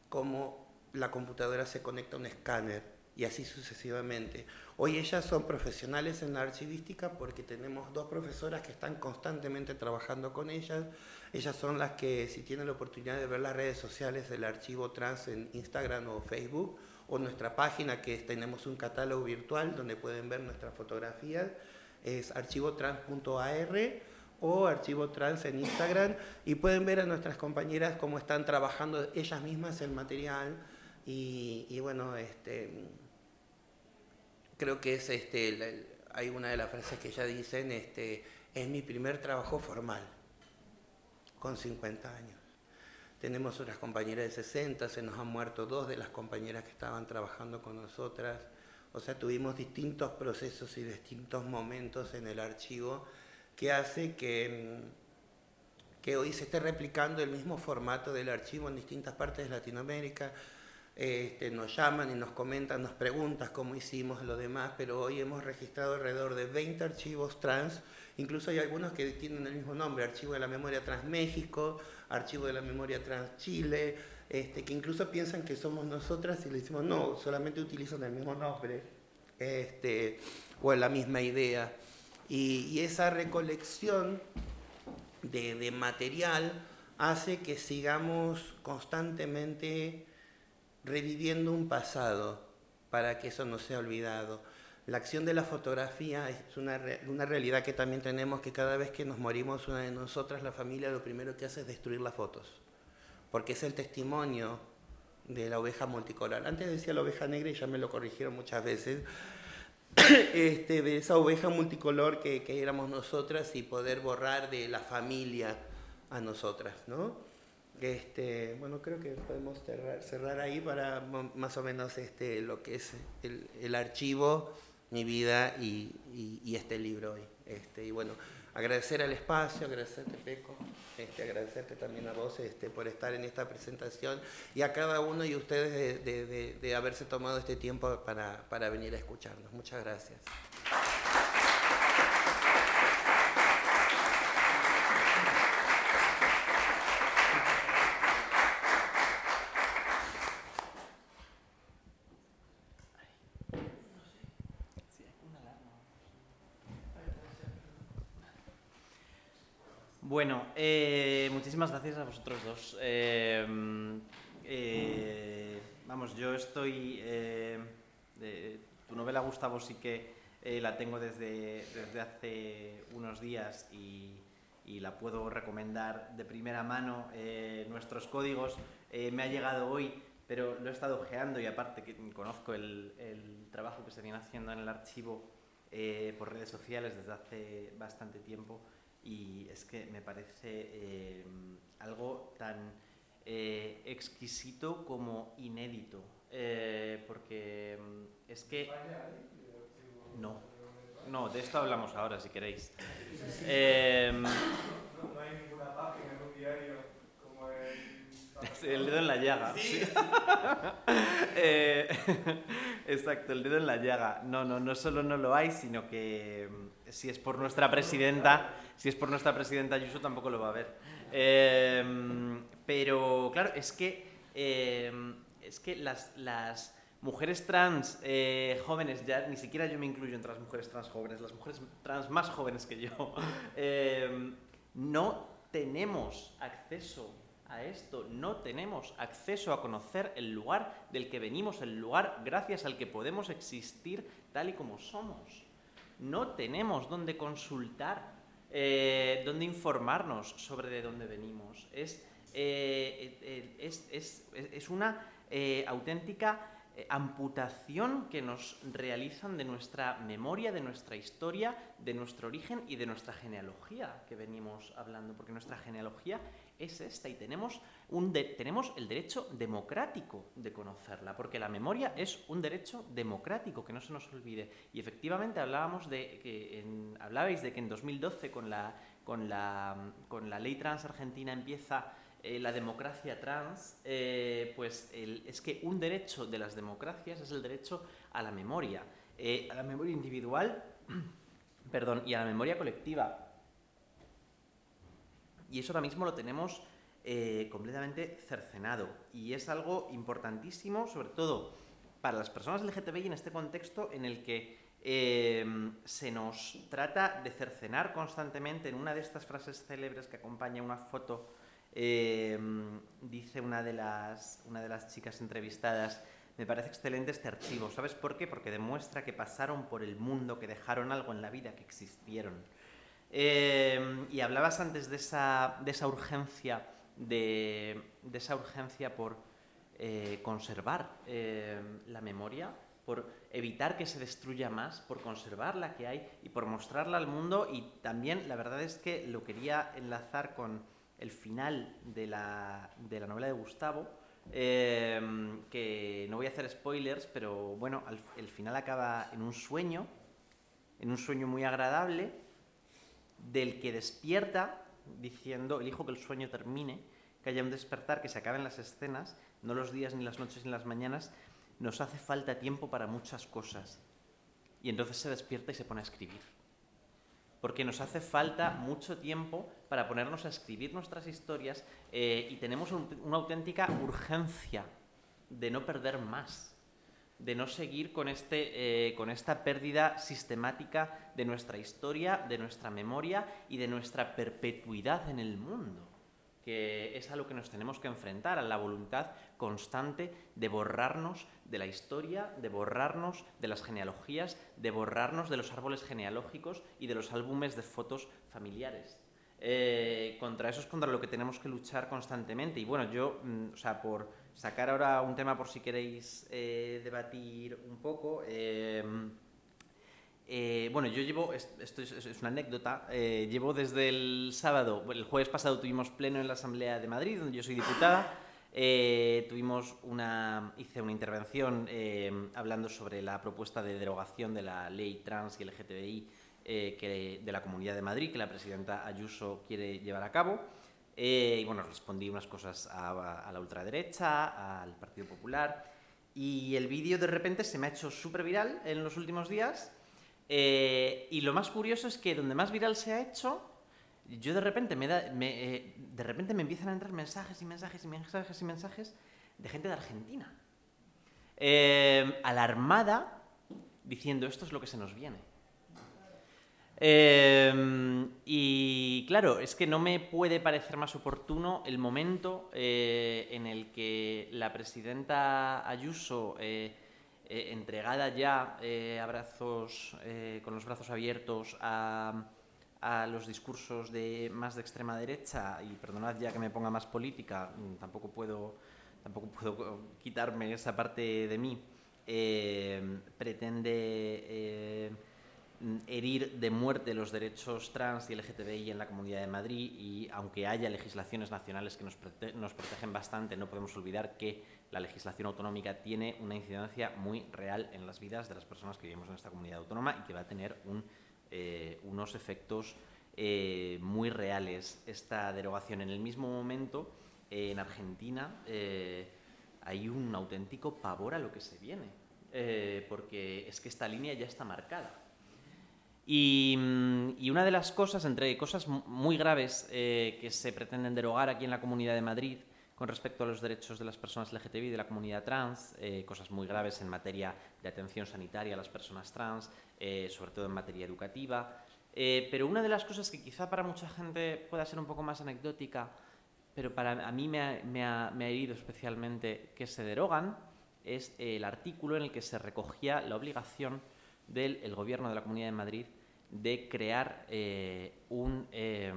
cómo la computadora se conecta a un escáner y así sucesivamente. Hoy ellas son profesionales en la archivística porque tenemos dos profesoras que están constantemente trabajando con ellas. Ellas son las que, si tienen la oportunidad de ver las redes sociales del archivo trans en Instagram o Facebook, o nuestra página que tenemos un catálogo virtual donde pueden ver nuestras fotografías, es archivotrans.ar o archivo trans en Instagram y pueden ver a nuestras compañeras cómo están trabajando ellas mismas el material y, y bueno, este, creo que es este, hay una de las frases que ya dicen, este, es mi primer trabajo formal, con 50 años. Tenemos otras compañeras de 60, se nos han muerto dos de las compañeras que estaban trabajando con nosotras. O sea, tuvimos distintos procesos y distintos momentos en el archivo que hace que, que hoy se esté replicando el mismo formato del archivo en distintas partes de Latinoamérica este, nos llaman y nos comentan, nos preguntan cómo hicimos lo demás, pero hoy hemos registrado alrededor de 20 archivos trans, incluso hay algunos que tienen el mismo nombre, Archivo de la Memoria Trans México, Archivo de la Memoria Trans Chile, este, que incluso piensan que somos nosotras y le decimos no, solamente utilizan el mismo nombre este, o la misma idea. Y, esa recolección de, de material hace que sigamos constantemente reviviendo un pasado para que eso no sea olvidado. La acción de la fotografía es una, una, realidad que también tenemos, que cada vez que nos morimos una de nosotras, la familia lo primero que hace es destruir las fotos, porque es el testimonio de la oveja multicolor. Antes decía la oveja negra y ya me lo corrigieron muchas veces, este, de esa oveja multicolor que, que éramos nosotras y poder borrar de la familia a nosotras, ¿no? Este, bueno, creo que podemos cerrar, ahí para más o menos este, lo que es el, archivo, mi vida y, este libro hoy. Este, y bueno, agradecer al espacio, agradecerte Peco, este, agradecerte también a vos este, por estar en esta presentación y a cada uno de ustedes de, haberse tomado este tiempo para, para venir a escucharnos. Muchas gracias. Bueno, eh, muchísimas gracias a vosotros dos. Eh, eh, vamos, yo estoy... tu novela, Gustavo, sí que la tengo desde, desde hace unos días y, la puedo recomendar de primera mano. nuestros códigos me ha llegado hoy, pero lo he estado ojeando y aparte que conozco el, el trabajo que se viene haciendo en el archivo por redes sociales desde hace bastante tiempo y es que me parece eh, algo tan eh, exquisito como inédito, eh, porque mm, es que... No, no, de esto hablamos ahora si queréis. No hay ninguna página en un diario como el... El dedo en la llaga. ¿Sí? exacto, el dedo en la llaga. No, no, no solo no lo hay, sino que mm, si es por nuestra presidenta si es por nuestra presidenta Ayuso tampoco lo va a ver. Em, pero claro, es que, em, es que las, las mujeres trans eh, jóvenes, ya ni siquiera yo me incluyo entre las mujeres trans jóvenes, las mujeres trans más jóvenes que yo, em, no tenemos acceso a esto, no tenemos acceso a conocer el lugar del que venimos, el lugar gracias al que podemos existir tal y como somos. No tenemos dónde consultar eh, dónde informarnos sobre de dónde venimos. Es, eh, eh, es, es, es, una auténtica amputación que nos realizan de nuestra memoria, de nuestra historia, de nuestro origen y de nuestra genealogía que venimos hablando, porque nuestra genealogía es esta y tenemos, tenemos el derecho democrático de conocerla, porque la memoria es un derecho democrático, que no se nos olvide. Y efectivamente hablábamos de que en, hablabais de que en 2012 con la, con la, con la ley trans argentina empieza eh, la democracia trans, eh, pues es que un derecho de las democracias es el derecho a la memoria, eh, a la memoria individual, perdón, y a la memoria colectiva. Y eso ahora mismo lo tenemos eh, completamente cercenado. Y es algo importantísimo, sobre todo para las personas LGTBI en este contexto en el que eh, se nos trata de cercenar constantemente. En una de estas frases célebres que acompaña una foto, eh, dice una de, las, una de las chicas entrevistadas, me parece excelente este archivo. ¿Sabes por qué? Porque demuestra que pasaron por el mundo, que dejaron algo en la vida, que existieron. Eh, y hablabas antes de esa, de esa urgencia, de, esa urgencia por eh, conservar eh, la memoria, por evitar que se destruya más, por conservar la que hay y por mostrarla al mundo. Y también la verdad es que lo quería enlazar con el final de la, de la novela de Gustavo, eh, que no voy a hacer spoilers, pero bueno, al- el final acaba en un sueño, en un sueño muy agradable, del que despierta diciendo, elijo que el sueño termine, que haya un despertar, que se acaben las escenas, no los días, ni las noches, ni las mañanas, nos hace falta tiempo para muchas cosas. Y entonces se despierta y se pone a escribir. Porque nos hace falta mucho tiempo para ponernos a escribir nuestras historias eh, y tenemos un- una auténtica urgencia de no perder más de no seguir con, este, eh, con esta pérdida sistemática de nuestra historia, de nuestra memoria y de nuestra perpetuidad en el mundo, que es a lo que nos tenemos que enfrentar, a la voluntad constante de borrarnos de la historia, de borrarnos de las genealogías, de borrarnos de los árboles genealógicos y de los álbumes de fotos familiares. Eh, contra eso es contra lo que tenemos que luchar constantemente. Y bueno, yo, mm, o sea, por sacar ahora un tema por si queréis eh, debatir un poco. eh, eh, bueno, yo llevo, es- esto es, una anécdota, eh, llevo desde el sábado, el jueves pasado tuvimos pleno en la Asamblea de Madrid, donde yo soy diputada, tuvimos una, hice una intervención eh, hablando sobre la propuesta de derogación de la ley trans y LGTBI de la Comunidad de Madrid, que la presidenta Ayuso quiere llevar a cabo. Eh, y bueno, respondí unas cosas a, la ultraderecha, al Partido Popular, y el vídeo de repente se me ha hecho súper viral en los últimos días. Eh, y lo más curioso es que donde más viral se ha hecho, yo de repente me, da- eh, de repente me empiezan a entrar mensajes y mensajes y mensajes y mensajes de gente de Argentina. Eh, alarmada, diciendo esto es lo que se nos viene. Eh, y claro, es que no me puede parecer más oportuno el momento eh, en el que la presidenta Ayuso, eh, eh, entregada ya a brazos, con los brazos abiertos a, a los discursos de más de extrema derecha, y perdonad ya que me ponga más política, mm, tampoco puedo, tampoco puedo quitarme esa parte de mí, pretende... mm, herir de muerte los derechos trans y LGTBI en la Comunidad de Madrid y aunque haya legislaciones nacionales que nos, prote- nos protegen bastante, no podemos olvidar que la legislación autonómica tiene una incidencia muy real en las vidas de las personas que vivimos en esta comunidad autónoma y que va a tener eh, unos efectos eh, muy reales esta derogación. En el mismo momento, eh, en Argentina, eh, hay un auténtico pavor a lo que se viene, porque es que esta línea ya está marcada. Y, mm, y una de las cosas, entre cosas mu- muy graves eh, que se pretenden derogar aquí en la Comunidad de Madrid con respecto a los derechos de las personas LGTBI de la comunidad trans, eh, cosas muy graves en materia de atención sanitaria a las personas trans, eh, sobre todo en materia educativa. Pero una de las cosas que quizá para mucha gente pueda ser un poco más anecdótica, pero para a mí me ha, me ha- me ha herido especialmente que se derogan, es el artículo en el que se recogía la obligación del el Gobierno de la Comunidad de Madrid de crear eh, un eh,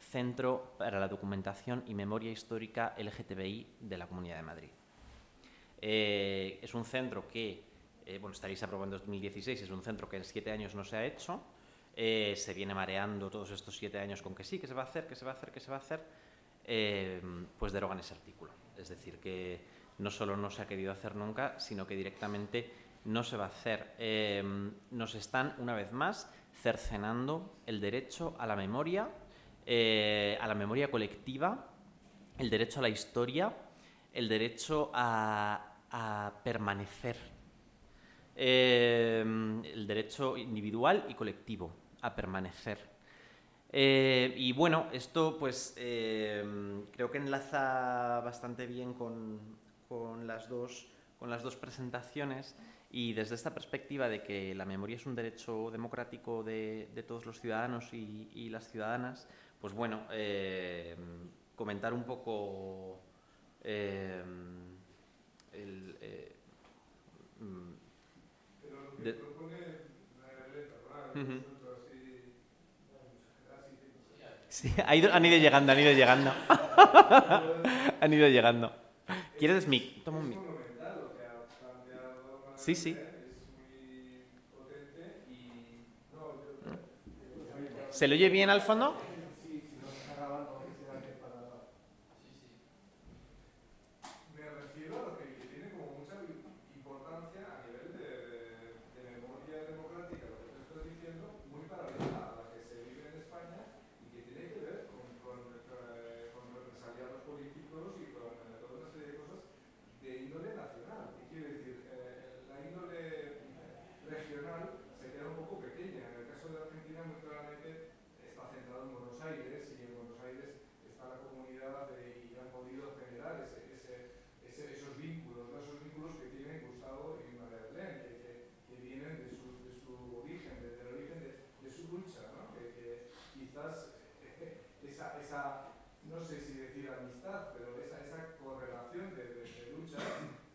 centro para la documentación y memoria histórica LGTBI de la Comunidad de Madrid. Eh, es un centro que, eh, bueno, estaréis aprobando en 2016, es un centro que en siete años no se ha hecho, se viene mareando todos estos siete años con que sí, que se va a hacer, que se va a hacer, que se va a hacer, eh, pues derogan ese artículo. Es decir, que no solo no se ha querido hacer nunca, sino que directamente no se va a hacer. Eh, nos están, una vez más, cercenando el derecho a la memoria, eh, a la memoria colectiva, el derecho a la historia, el derecho a, permanecer, eh, el derecho individual y colectivo a permanecer. Y bueno, esto pues creo que enlaza bastante bien con, con las dos, con las dos presentaciones y desde esta perspectiva de que la memoria es un derecho democrático de, de todos los ciudadanos y, y las ciudadanas, pues bueno, eh, comentar un poco eh, el, eh, mm, de- Ujú. Sí, ha ido- han ido llegando, han ido llegando. han ido llegando. ¿Quieres mic? Toma un mic. Sí, sí. ¿Se le oye bien al fondo? Me refiero a lo que tiene como mucha importancia a nivel de, de memoria democrática, lo que tú estás diciendo, muy paralela a la que se vive en España y que tiene que ver con, con, eh, con represaliados políticos y con eh, toda una serie de cosas de índole nacional. ¿Qué quiere decir? Eh, la índole regional se queda un poco pequeña. En el caso de Argentina, muy claramente está centrado en Buenos Aires y en Buenos Aires está la comunidad de- y han podido generar ese, ese, ese- esos vínculos, ¿no? esos vínculos que tienen Gustavo y María Belén, que, que, que vienen de su, de su origen, de- del origen de, de su lucha, ¿no? que, que quizás eh, esa, esa, no sé si decir amistad, pero esa, esa correlación de, de, de luchas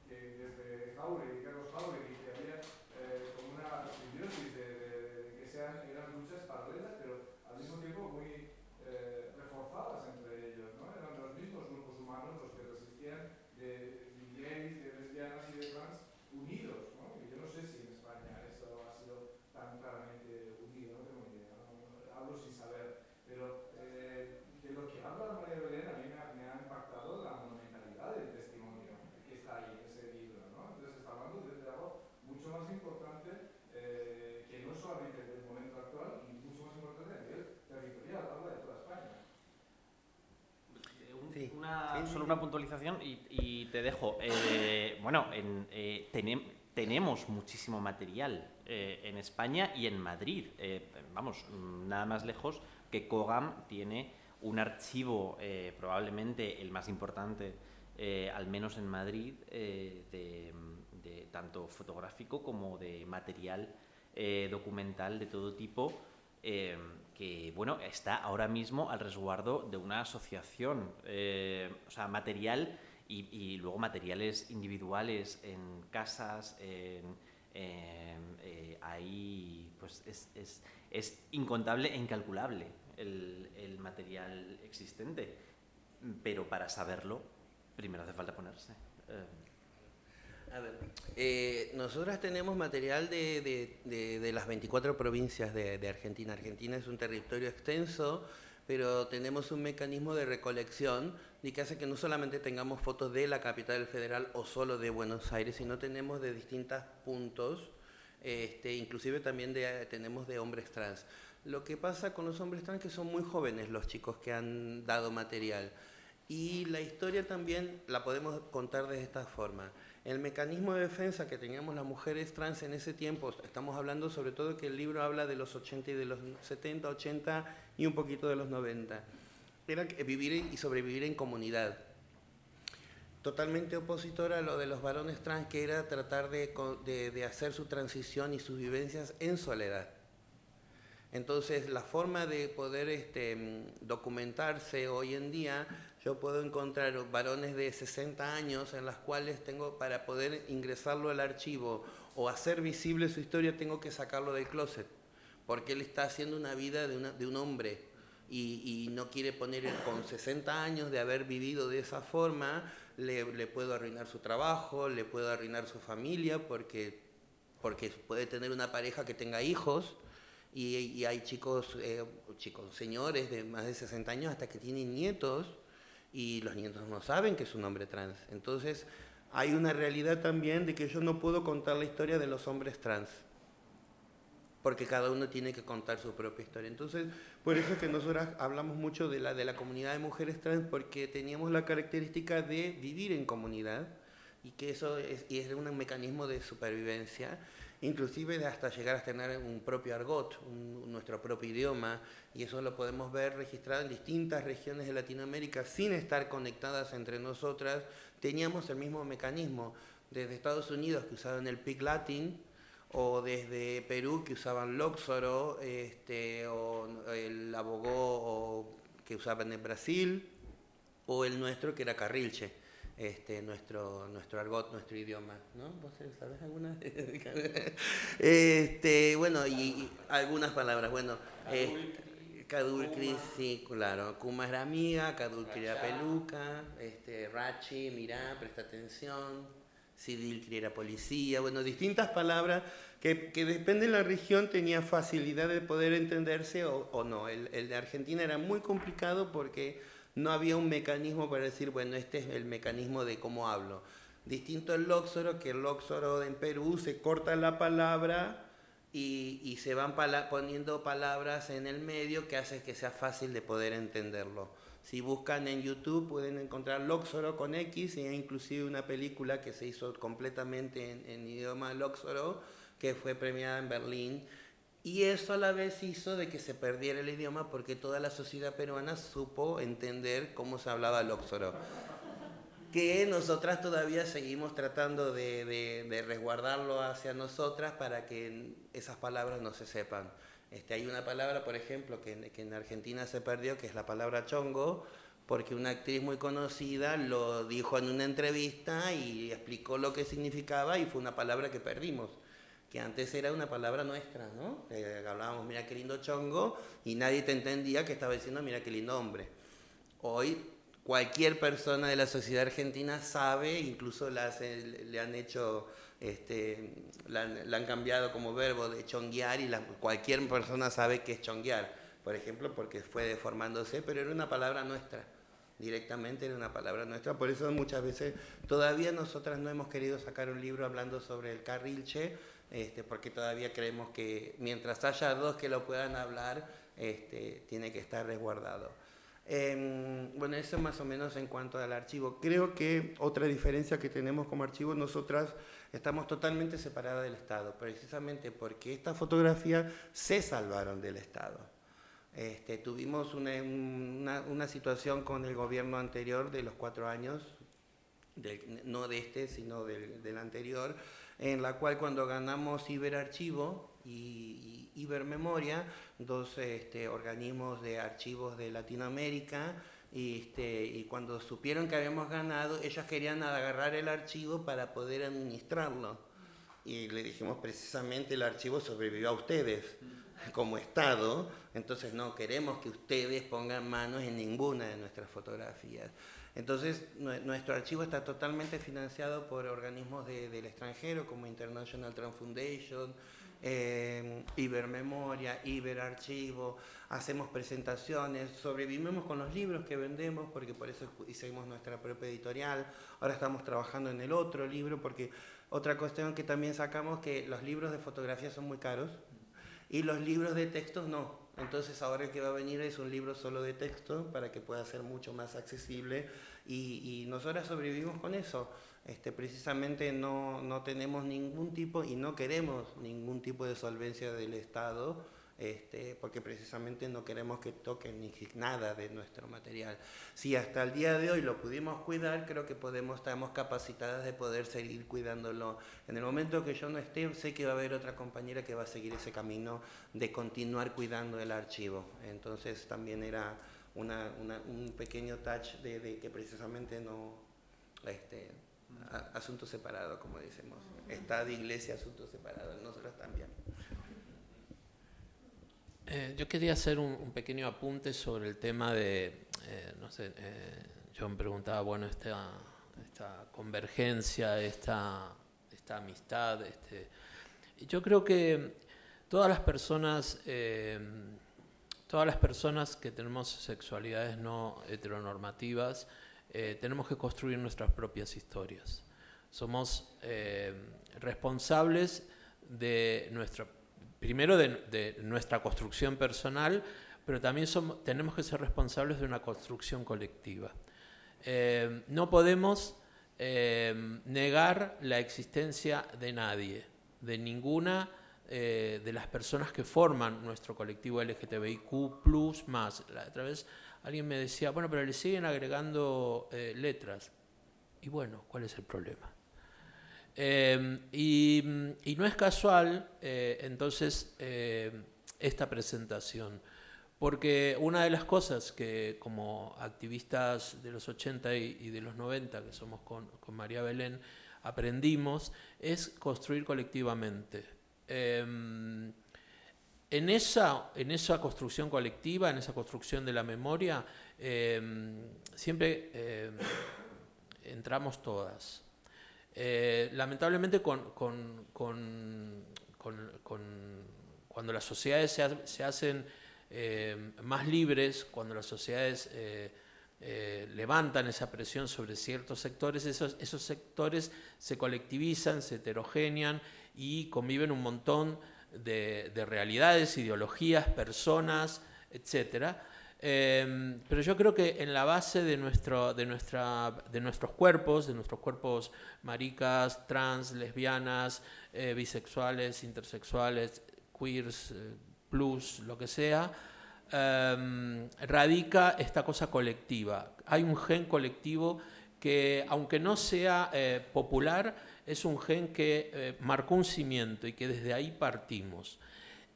que desde Jauregui, Carlos Jauregui, que había eh, como una simbiosis de, de- de que sean, eran luchas paralelas, pero al mismo tiempo muy eh, reforzadas entre ellos, ¿no? Eran los mismos grupos humanos los que resistían de gays, de lesbianas y de trans unidos, ¿no? Y yo no sé si en España eso ha sido tan claramente unido, no tengo ni idea, ¿no? hablo sin saber, pero eh, de lo que habla María Belén a mí me ha, me ha impactado la monumentalidad del testimonio que está ahí en ese libro, ¿no? Entonces está hablando de, de algo mucho más importante eh, que no solamente del momento actual y mucho más importante a nivel territorial, habla de toda España. Un- Sí. una- Sí, sí, solo una puntualización y, te dejo. Eh, bueno, en, eh, tenem- tenemos muchísimo material eh, en España y en Madrid. Vamos, mm, nada más lejos que Cogam tiene un archivo, probablemente el más importante, al menos en Madrid, tanto fotográfico como de material documental de todo tipo que bueno está ahora mismo al resguardo de una asociación, eh, o sea, material y, luego materiales individuales en casas, eh, ahí pues es, es- es incontable e incalculable el, el material existente, pero para saberlo primero hace falta ponerse. A ver, eh, nosotras tenemos material de, de- de- de las 24 provincias de, Argentina. Argentina es un territorio extenso, pero tenemos un mecanismo de recolección y que hace que no solamente tengamos fotos de la capital federal o solo de Buenos Aires, sino tenemos de distintos puntos, este, inclusive también tenemos de hombres trans. Lo que pasa con los hombres trans que son muy jóvenes los chicos que han dado material. Y la historia también la podemos contar de esta forma. El mecanismo de defensa que teníamos las mujeres trans en ese tiempo, estamos hablando sobre todo que el libro habla de los 80 y de los 70, 80 y un poquito de los 90, era vivir y sobrevivir en comunidad. Totalmente opositora a lo de los varones trans, que era tratar de hacer su transición y sus vivencias en soledad. Entonces, la forma de poder este, documentarse hoy en día, yo puedo encontrar varones de 60 años en las cuales tengo, para poder ingresarlo al archivo o hacer visible su historia, tengo que sacarlo del closet, porque él está haciendo una vida de, un hombre y, no quiere poner, con 60 años de haber vivido de esa forma, le, puedo arruinar su trabajo, le puedo arruinar su familia, porque puede tener una pareja que tenga hijos y, y hay chicos, eh, chicos, señores de más de 60 años hasta que tienen nietos y los nietos no saben que es un hombre trans. Entonces hay una realidad también de que yo no puedo contar la historia de los hombres trans. porque cada uno tiene que contar su propia historia. Entonces, por eso es que nosotras hablamos mucho de la, de la comunidad de mujeres trans, porque teníamos la característica de vivir en comunidad y que eso es, y es un mecanismo de supervivencia, inclusive hasta llegar a tener un propio argot, un- nuestro propio idioma, y eso lo podemos ver registrado en distintas regiones de Latinoamérica sin estar conectadas entre nosotras, teníamos el mismo mecanismo, desde Estados Unidos que usaban el Pig Latin, o desde Perú que usaban Lóxoro, este, o el abogó que usaban en Brasil, o el nuestro que era Carrilche, este, nuestro, nuestro argot, nuestro idioma, ¿no? ¿Vos sabés alguna? este, bueno, y, y algunas palabras, bueno, eh, Cadulcri, sí, claro, Kuma era amiga, Cadulcri era peluca, este, Rachi, mirá, presta atención, Sidilcri era policía, bueno, distintas palabras que, que depende de la región tenía facilidad de poder entenderse o, o no. El, el de Argentina era muy complicado porque no había un mecanismo para decir, bueno, este es el mecanismo de cómo hablo. Distinto el lóxoro, que el lóxoro en Perú se corta la palabra y, se van poniendo palabras en el medio que hace que sea fácil de poder entenderlo. Si buscan en YouTube pueden encontrar Lóxoro con X y hay inclusive una película que se hizo completamente en, idioma Lóxoro que fue premiada en Berlín y eso a la vez hizo de que se perdiera el idioma porque toda la sociedad peruana supo entender cómo se hablaba Lóxoro que nosotras todavía seguimos tratando de, resguardarlo hacia nosotras para que esas palabras no se sepan. Este, hay una palabra, por ejemplo, que, que en Argentina se perdió, que es la palabra chongo, porque una actriz muy conocida lo dijo en una entrevista y explicó lo que significaba y fue una palabra que perdimos que antes era una palabra nuestra, ¿no? Eh, hablábamos, mira qué lindo chongo, y nadie te entendía que estaba diciendo, mira qué lindo hombre. Hoy cualquier persona de la sociedad argentina sabe, incluso le han hecho, este, la, la han cambiado como verbo de chonguear y la- cualquier persona sabe que es chonguear, por ejemplo, porque fue deformándose, pero era una palabra nuestra. Directamente era una palabra nuestra, por eso muchas veces todavía nosotras no hemos querido sacar un libro hablando sobre el carrilche, este, porque todavía creemos que mientras haya dos que lo puedan hablar, este, tiene que estar resguardado. Em, bueno, eso más o menos en cuanto al archivo. Creo que otra diferencia que tenemos como archivo, nosotras estamos totalmente separadas del Estado, precisamente porque estas fotografías se salvaron del Estado. Este, tuvimos una, una- una situación con el gobierno anterior de los cuatro años, no de este, sino del, del anterior, en la cual cuando ganamos Iberarchivo y, y Ibermemoria, dos este, organismos de archivos de Latinoamérica, y, este, y cuando supieron que habíamos ganado, ellas querían agarrar el archivo para poder administrarlo. Y le dijimos precisamente el archivo sobrevivió a ustedes como Estado, entonces no queremos que ustedes pongan manos en ninguna de nuestras fotografías. Entonces nue- nuestro archivo está totalmente financiado por organismos de- del extranjero como International Trans Foundation, eh, Ibermemoria, Iberarchivo, hacemos presentaciones, sobrevivimos con los libros que vendemos porque por eso hicimos nuestra propia editorial, ahora estamos trabajando en el otro libro porque otra cuestión que también sacamos que los libros de fotografía son muy caros y los libros de textos no. Entonces ahora el que va a venir es un libro solo de texto para que pueda ser mucho más accesible y, y nosotras sobrevivimos con eso. Este, precisamente no, no tenemos ningún tipo y no queremos ningún tipo de solvencia del Estado este, porque precisamente no queremos que toquen ni nada de nuestro material. Si hasta el día de hoy lo pudimos cuidar, creo que podemos, estamos capacitadas de poder seguir cuidándolo. En el momento que yo no esté, sé que va a haber otra compañera que va a seguir ese camino de continuar cuidando el archivo. Entonces también era una- una- un pequeño touch de, de que precisamente no, este, a- asunto separado, como decimos. Estado, iglesia, asunto separado. Nosotros también. Eh, yo quería hacer un, pequeño apunte sobre el tema de, eh, no sé, eh, yo me preguntaba, bueno, esta, convergencia, esta, esta amistad, este, yo creo que todas las personas, eh, todas las personas que tenemos sexualidades no heteronormativas, tenemos que construir nuestras propias historias. Somos responsables de nuestra primero de, nuestra construcción personal, pero también tenemos que ser responsables de una construcción colectiva. Eh, no podemos eh, negar la existencia de nadie, de ninguna eh, de las personas que forman nuestro colectivo LGTBIQ más. Otra vez alguien me decía, bueno, pero le siguen agregando letras. Y bueno, ¿cuál es el problema? Eh, y, no es casual, eh, entonces, eh, esta presentación, porque una de las cosas que como activistas de los 80 y, de los 90, que somos con, María Belén, aprendimos, es construir colectivamente. Em, en esa, en esa construcción colectiva, en esa construcción de la memoria, eh, siempre entramos todas. Eh, lamentablemente, cuando las sociedades se, hacen eh, más libres, cuando las sociedades eh, levantan esa presión sobre ciertos sectores, esos, esos sectores se colectivizan, se heterogenean y conviven un montón de, de realidades, ideologías, personas, etcétera. Eh, pero yo creo que en la base de, nuestro, de, nuestra, de nuestros cuerpos, de nuestros cuerpos maricas, trans, lesbianas, eh, bisexuales, intersexuales, queers, eh, plus, lo que sea, eh, radica esta cosa colectiva. Hay un gen colectivo que, aunque no sea eh, popular, es un gen que marcó un cimiento y que desde ahí partimos.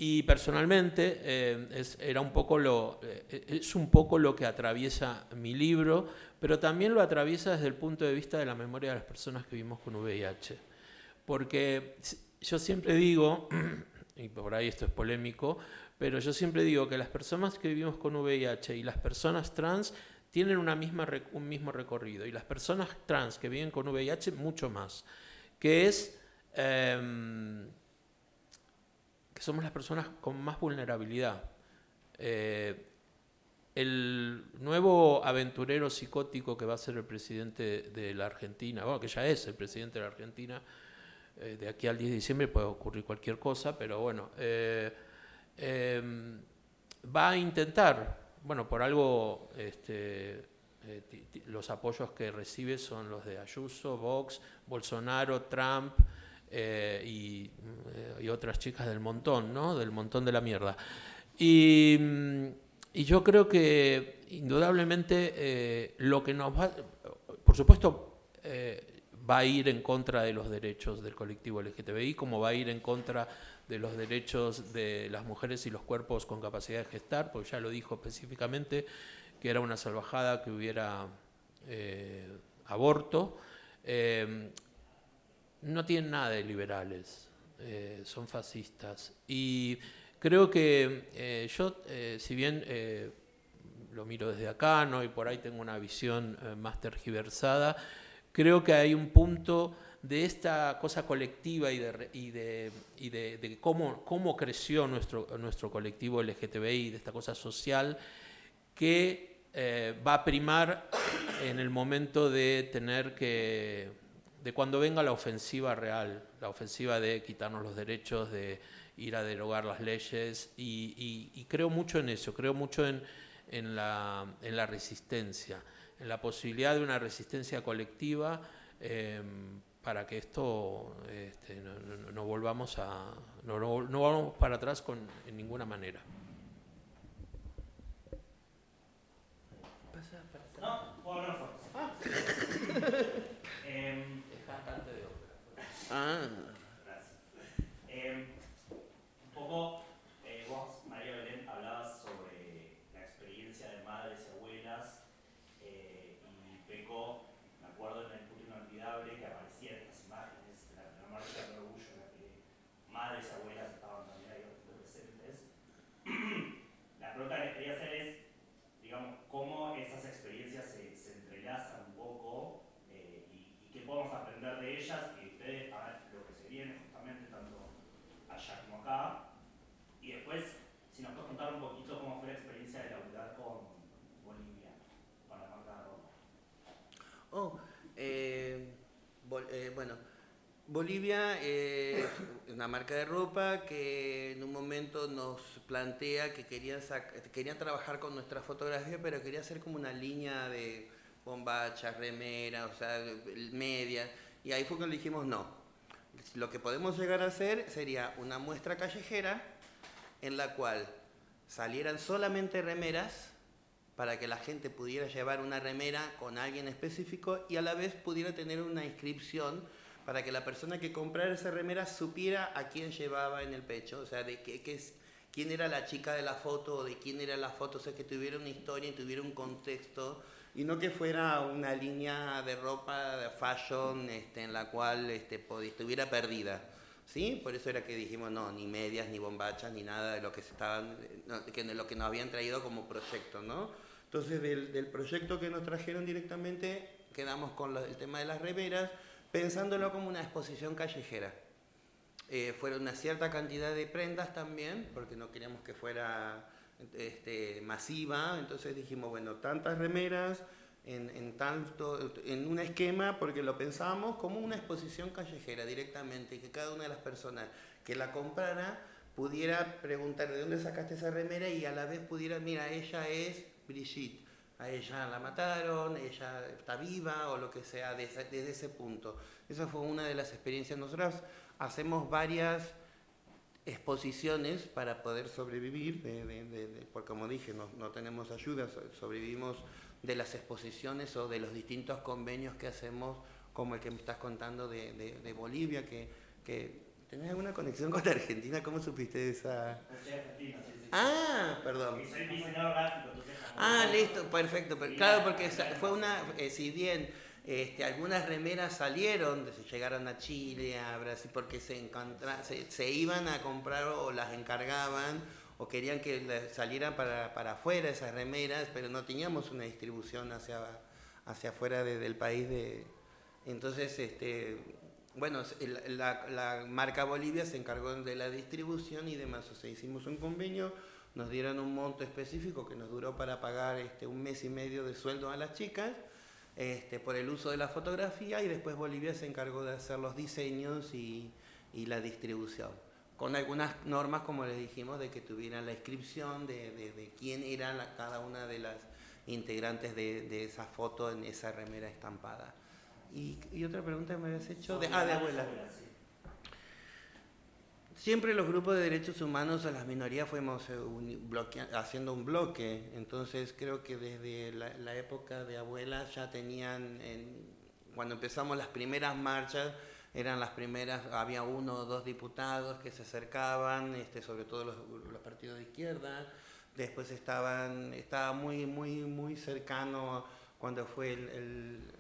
Y personalmente eh, es, era un poco lo, eh, es un poco lo que atraviesa mi libro, pero también lo atraviesa desde el punto de vista de la memoria de las personas que vivimos con VIH. Porque yo siempre digo, y por ahí esto es polémico, pero yo siempre digo que las personas que vivimos con VIH y las personas trans tienen una misma, un mismo recorrido, y las personas trans que viven con VIH mucho más, que es... Eh, que somos las personas con más vulnerabilidad. Eh, el nuevo aventurero psicótico que va a ser el presidente de la Argentina, bueno, que ya es el presidente de la Argentina, eh, de aquí al 10 de diciembre puede ocurrir cualquier cosa, pero bueno, eh, va a intentar, bueno, por algo este, los apoyos que recibe son los de Ayuso, Vox, Bolsonaro, Trump, eh, y, eh, y, otras chicas del montón, ¿no? Del montón de la mierda. Y, y yo creo que indudablemente eh, lo que nos va, por supuesto, va a ir en contra de los derechos del colectivo LGTBI, como va a ir en contra de los derechos de las mujeres y los cuerpos con capacidad de gestar, porque ya lo dijo específicamente, que era una salvajada que hubiera aborto no tienen nada de liberales, eh, son fascistas. Y creo que eh, yo, eh, si bien lo miro desde acá, ¿no? y por ahí tengo una visión más tergiversada, creo que hay un punto de esta cosa colectiva y de, y de, cómo, cómo creció nuestro, nuestro colectivo LGTBI, de esta cosa social, que va a primar en el momento de tener que de cuando venga la ofensiva real, la ofensiva de quitarnos los derechos, de ir a derogar las leyes, y, y, y creo mucho en eso, creo mucho en, en, la, en, la, resistencia, en la posibilidad de una resistencia colectiva eh, para que esto este, no, no, no, volvamos a no, no, no vamos para atrás con, en ninguna manera. No, ah. Ah. Gracias. Eh, un poco, eh, vos, María Belén, hablabas sobre la experiencia de madres y abuelas eh, y Peco, me acuerdo en el punto inolvidable que aparecían estas imágenes de la, de la marcha del orgullo en la que madres y abuelas estaban también ahí presentes. la pregunta que les quería hacer es, digamos, cómo esas experiencias se, se entrelazan un poco y, y qué podemos aprender de ellas ustedes, lo que sería Bolivia es una marca de ropa que en un momento nos plantea que querían, querían trabajar con nuestra fotografía, pero quería hacer como una línea de bombachas, remeras, o sea, media. Y ahí fue cuando dijimos no. Lo que podemos llegar a hacer sería una muestra callejera en la cual salieran solamente remeras para que la gente pudiera llevar una remera con alguien específico y a la vez pudiera tener una inscripción para que la persona que comprara esa remera supiera a quién llevaba en el pecho, o sea, de qué, es, quién era la chica de la foto o de quién era la foto, o sea, que tuviera una historia y tuviera un contexto y no que fuera una línea de ropa de fashion este, en la cual este, estuviera perdida. ¿Sí? Por eso era que dijimos, no, ni medias, ni bombachas, ni nada de lo que, se estaban, que, de lo que nos habían traído como proyecto, ¿no? Entonces, del, del proyecto que nos trajeron directamente, quedamos con el tema de las remeras, pensándolo como una exposición callejera. Eh, fueron una cierta cantidad de prendas también, porque no queríamos que fuera este, masiva, entonces dijimos, bueno, tantas remeras en, en tanto, en un esquema, porque lo pensábamos como una exposición callejera directamente, que cada una de las personas que la comprara pudiera preguntar de dónde sacaste esa remera y a la vez pudiera, mira, ella es Brigitte, a ella la mataron, ella está viva o lo que sea, desde, desde ese punto. Esa fue una de las experiencias. Nosotros hacemos varias exposiciones para poder sobrevivir, de- de- de- porque como dije, no, no tenemos ayuda, so- sobrevivimos de las exposiciones o de los distintos convenios que hacemos, como el que me estás contando de, Bolivia, que, que ¿tenés alguna conexión con la Argentina? ¿Cómo supiste esa...? Sí. Ah, perdón. Y soy diseñador gráfico, entonces... Ah, listo, perfecto. pero- claro, porque fue una, eh, si bien este, algunas remeras salieron, se llegaron a Chile, a Brasil, porque se, encontra- se, se iban a comprar o las encargaban o querían que salieran para, para afuera esas remeras, pero no teníamos una distribución hacia, hacia afuera de- del país. De, entonces, este, bueno, la, la marca Bolivia se encargó de la distribución y demás. O sea, hicimos un convenio, nos dieron un monto específico que nos duró para pagar este, un mes y medio de sueldo a las chicas este, por el uso de la fotografía y después Bolivia se encargó de hacer los diseños y, la distribución. Con algunas normas, como les dijimos, de que tuvieran la inscripción de, quién era cada una de las integrantes de, de esa foto en esa remera estampada. Y, y otra pregunta que me habías hecho, de, ah, de abuela. Siempre los grupos de derechos humanos a las minorías fuimos eh, uni- bloquea- haciendo un bloque, entonces creo que desde la, la época de abuelas ya tenían, en- cuando empezamos las primeras marchas, eran las primeras, había uno o dos diputados que se acercaban, este, sobre todo los, los partidos de izquierda, después estaban, estaba muy, muy, muy cercano cuando fue el- el,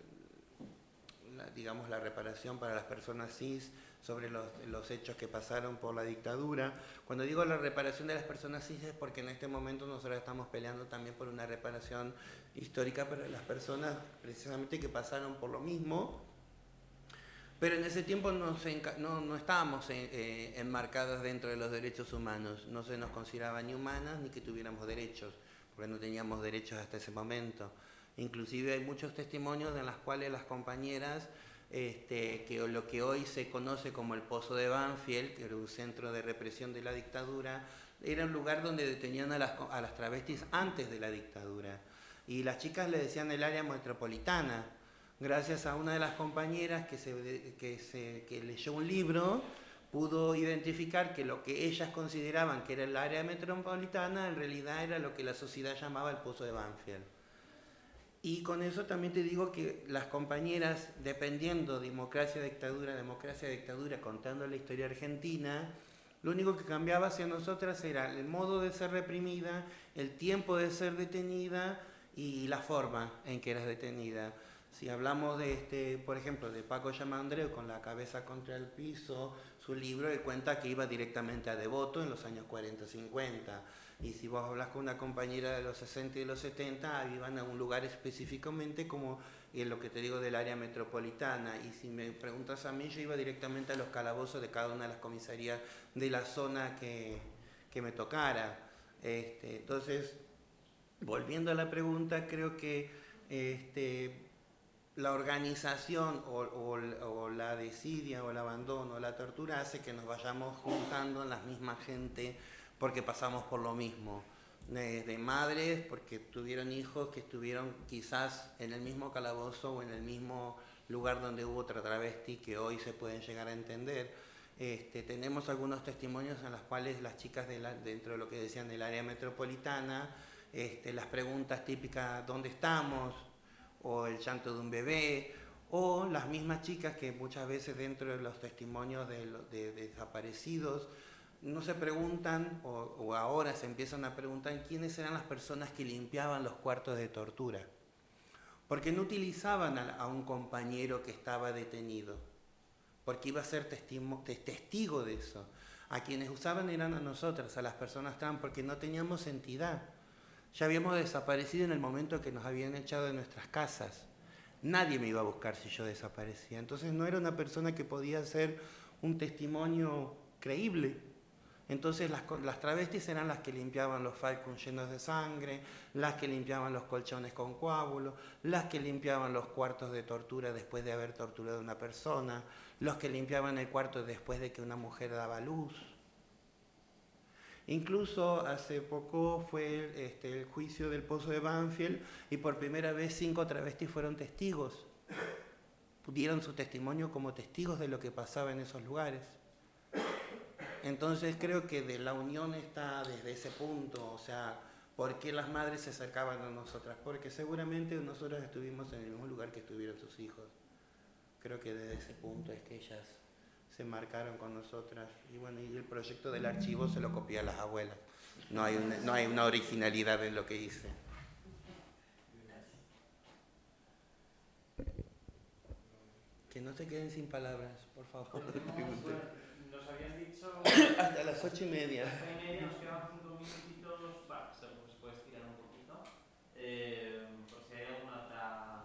digamos, la reparación para las personas cis sobre los, hechos que pasaron por la dictadura. Cuando digo la reparación de las personas cis es porque en este momento nosotros estamos peleando también por una reparación histórica para las personas precisamente que pasaron por lo mismo. Pero en ese tiempo no, no, no estábamos eh, eh, enmarcadas dentro de los derechos humanos, no se nos consideraba ni humanas ni que tuviéramos derechos, porque no teníamos derechos hasta ese momento. Inclusive hay muchos testimonios en los cuales las compañeras, este, que lo que hoy se conoce como el Pozo de Banfield, que era un centro de represión de la dictadura, era un lugar donde detenían a las, a las travestis antes de la dictadura. Y las chicas le decían el área metropolitana, gracias a una de las compañeras que, que, se, que leyó un libro, pudo identificar que lo que ellas consideraban que era el área metropolitana, en realidad era lo que la sociedad llamaba el Pozo de Banfield. Y con eso también te digo que las compañeras, dependiendo democracia, dictadura, democracia, dictadura, contando la historia argentina, lo único que cambiaba hacia nosotras era el modo de ser reprimida, el tiempo de ser detenida y la forma en que eras detenida. Si hablamos de, este, por ejemplo, de Paco Yamandreu con la cabeza contra el piso, su libro, él cuenta que iba directamente a Devoto en los años 40-50. Y si vos hablas con una compañera de los 60 y de los 70, iban a un lugar específicamente como en lo que te digo del área metropolitana. Y si me preguntas a mí, yo iba directamente a los calabozos de cada una de las comisarías de la zona que, que me tocara. Este, entonces, volviendo a la pregunta, creo que este, la organización o, la desidia o el abandono o la tortura hace que nos vayamos juntando en la misma gente porque pasamos por lo mismo. De, de, madres porque tuvieron hijos que estuvieron quizás en el mismo calabozo o en el mismo lugar donde hubo otra travesti que hoy se pueden llegar a entender. Este, tenemos algunos testimonios en los cuales las chicas dentro de lo que decían del área metropolitana, este, las preguntas típicas, ¿dónde estamos? O el llanto de un bebé, o las mismas chicas que muchas veces dentro de los testimonios de, de, de desaparecidos no se preguntan, o, o, ahora se empiezan a preguntar quiénes eran las personas que limpiaban los cuartos de tortura. Porque no utilizaban a, a un compañero que estaba detenido, porque iba a ser testigo, testigo de eso. A quienes usaban eran a nosotras, a las personas trans, porque no teníamos entidad. Ya habíamos desaparecido en el momento que nos habían echado de nuestras casas. Nadie me iba a buscar si yo desaparecía. Entonces no era una persona que podía ser un testimonio creíble. Entonces las, las travestis eran las que limpiaban los falcons llenos de sangre, las que limpiaban los colchones con coágulo, las que limpiaban los cuartos de tortura después de haber torturado a una persona, los que limpiaban el cuarto después de que una mujer daba luz. Incluso hace poco fue este, el juicio del pozo de Banfield y por primera vez cinco travestis fueron testigos. Dieron su testimonio como testigos de lo que pasaba en esos lugares. Entonces creo que de la unión está desde ese punto, o sea, ¿por qué las madres se acercaban a nosotras? Porque seguramente nosotras estuvimos en el mismo lugar que estuvieron sus hijos. Creo que desde ese punto es que ellas se marcaron con nosotras. Y bueno, y el proyecto del archivo se lo copié a las abuelas. No hay una, no hay una originalidad en lo que hice. Que no se queden sin palabras, por favor. Nos habían dicho... Hasta las ocho y media. Hasta y media, nos quedan cinco minutitos. Bueno, se puede estirar un poquito. Eh, por si hay alguna otra,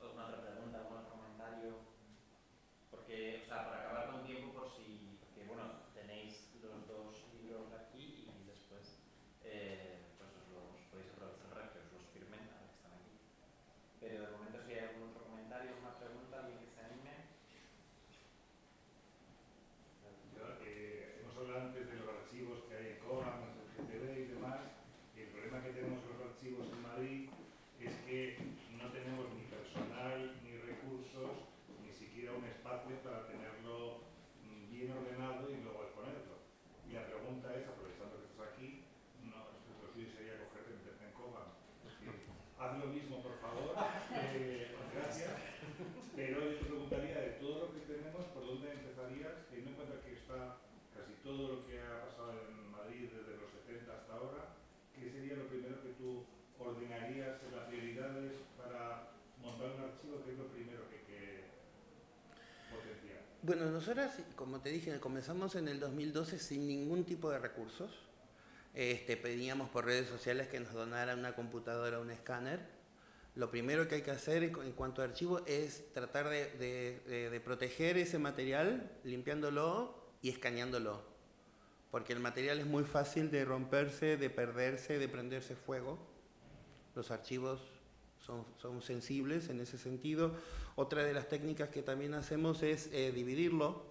alguna otra pregunta, algún otro comentario. Porque, o sea, para acabar con tiempo, por si, porque bueno, tenéis los dos libros aquí y después eh, pues os los podéis aprovechar que os los firmen ahora que están aquí. Pero de momento si hay algún otro comentario, una pregunta, alguien que se anime. Yo, eh, hemos hablado antes de los archivos que hay en Coram, en GTV y demás, y el problema que tenemos con los archivos en Madrid es que no tenemos ni personal ni recursos ni siquiera un espacio para tenerlo mm, bien ordenado y luego exponerlo. Y la pregunta es, aprovechando que estás aquí, no, lo suyo sería cogerte y meterte en coma. Sí. Haz lo mismo, por favor. Eh, gracias. Pero yo te preguntaría, de todo lo que tenemos, ¿por dónde empezarías? Teniendo en cuenta que está casi todo lo que ha pasado en Madrid desde los 70 hasta ahora, ¿qué sería lo primero que tú ordenarías en las prioridades para montar un archivo? ¿Qué es lo primero que, que potenciar? Bueno, nosotras, como te dije, comenzamos en el 2012 sin ningún tipo de recursos. Este, pedíamos por redes sociales que nos donaran una computadora un escáner. Lo primero que hay que hacer en cuanto a archivo es tratar de, de proteger ese material limpiándolo y escaneándolo. Porque el material es muy fácil de romperse, de perderse, de prenderse fuego. Los archivos son, son sensibles en ese sentido. Otra de las técnicas que también hacemos es eh, dividirlo.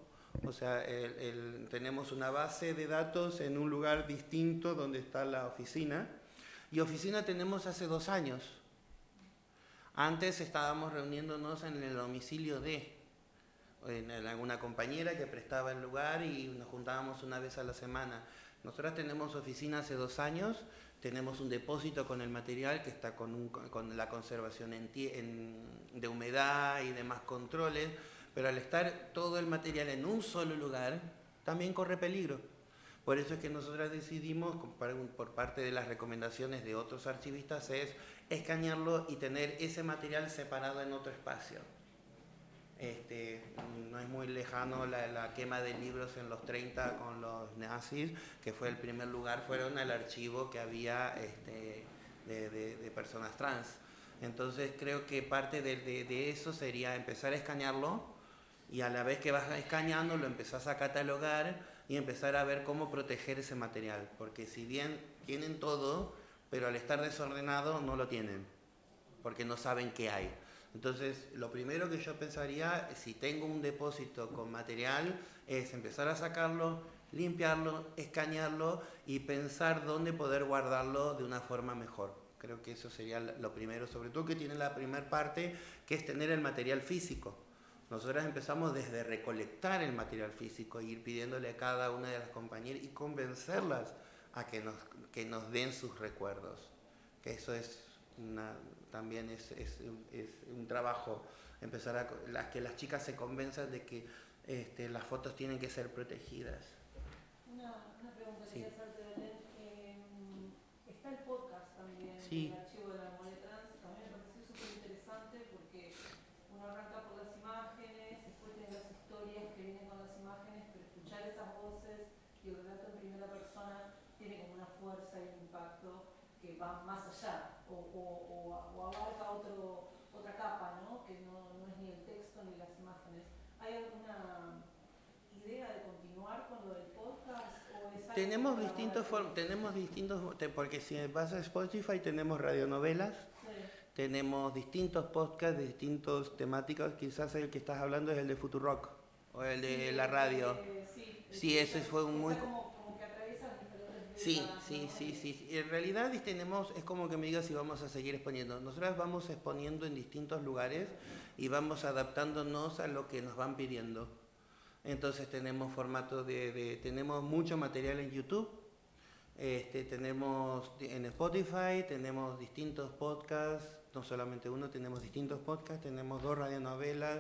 O sea, el, el, tenemos una base de datos en un lugar distinto donde está la oficina. Y oficina tenemos hace dos años. Antes estábamos reuniéndonos en el domicilio de en alguna compañera que prestaba el lugar y nos juntábamos una vez a la semana. Nosotras tenemos oficina hace dos años, tenemos un depósito con el material que está con, un, con la conservación en, de humedad y demás controles, pero al estar todo el material en un solo lugar, también corre peligro. Por eso es que nosotras decidimos, por parte de las recomendaciones de otros archivistas, es escanearlo y tener ese material separado en otro espacio. Este, no es muy lejano la, la, quema de libros en los 30 con los nazis, que fue el primer lugar, fueron el archivo que había este, de, de, de, personas trans. Entonces creo que parte de, de, eso sería empezar a escanearlo y a la vez que vas escaneando lo empezás a catalogar y empezar a ver cómo proteger ese material, porque si bien tienen todo, pero al estar desordenado no lo tienen, porque no saben qué hay. Entonces, lo primero que yo pensaría, si tengo un depósito con material, es empezar a sacarlo, limpiarlo, escanearlo y pensar dónde poder guardarlo de una forma mejor. Creo que eso sería lo primero, sobre todo que tiene la primera parte, que es tener el material físico. Nosotros empezamos desde recolectar el material físico, e ir pidiéndole a cada una de las compañeras y convencerlas a que nos, que nos den sus recuerdos. Que eso es una, también es, es, es, un trabajo, empezar a, que las chicas se convenzan de que este, las fotos tienen que ser protegidas. Una, una pregunta que quería hacerte. Eh, está el podcast también, sí. el archivo de la memoria trans. También me pareció súper interesante porque uno arranca por las imágenes, después tiene las historias que vienen con las imágenes, pero escuchar esas voces y el relato en primera persona tiene como una fuerza y un impacto que va más allá o, o, o, o abarca otro, otra capa, ¿no? que no, no es ni el texto ni las imágenes. ¿Hay alguna idea de continuar con lo del podcast? O es algo Tenemos distintos, tenemos distintos, porque si vas a Spotify tenemos radionovelas, Sí. tenemos distintos podcasts de distintos temáticas, quizás el que estás hablando es el de Futurock o el de Sí, la radio. eh, sí, Sí, es- ese fue un muy- Como, como que diferentes Sí, sí, ¿no? sí, sí. En realidad tenemos, es como que me digas si vamos a seguir exponiendo. Nosotras vamos exponiendo en distintos lugares y vamos adaptándonos a lo que nos van pidiendo. Entonces tenemos formato de, de- tenemos mucho material en YouTube, este, tenemos en Spotify, tenemos distintos podcasts, no solamente uno, tenemos distintos podcasts, tenemos dos radionovelas,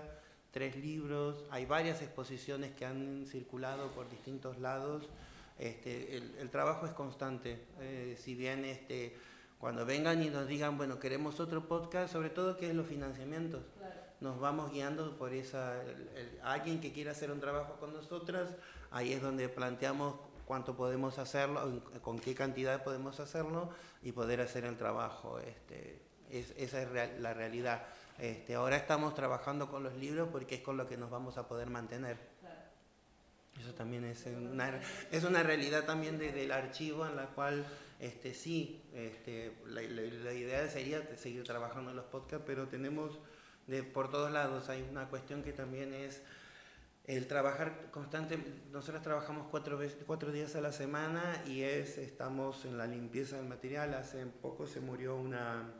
tres libros, hay varias exposiciones que han circulado por distintos lados. Este, el, el trabajo es constante, eh, si bien este, cuando vengan y nos digan, bueno, queremos otro podcast, sobre todo que es los financiamientos. Nos vamos guiando por esa el- el- alguien que quiera hacer un trabajo con nosotras ahí es donde planteamos cuánto podemos hacerlo con qué cantidad podemos hacerlo y poder hacer el trabajo este es- esa es real- la realidad. Este ahora estamos trabajando con los libros porque es con lo que nos vamos a poder mantener. Eso también es una, es una realidad también de- del archivo en la cual este, sí, este, la, la- la idea sería seguir trabajando en los podcasts, pero tenemos de, por todos lados, hay una cuestión que también es el trabajar constante, nosotros trabajamos cuatro, veces, cuatro días a la semana y es, estamos en la limpieza del material, hace poco se murió una,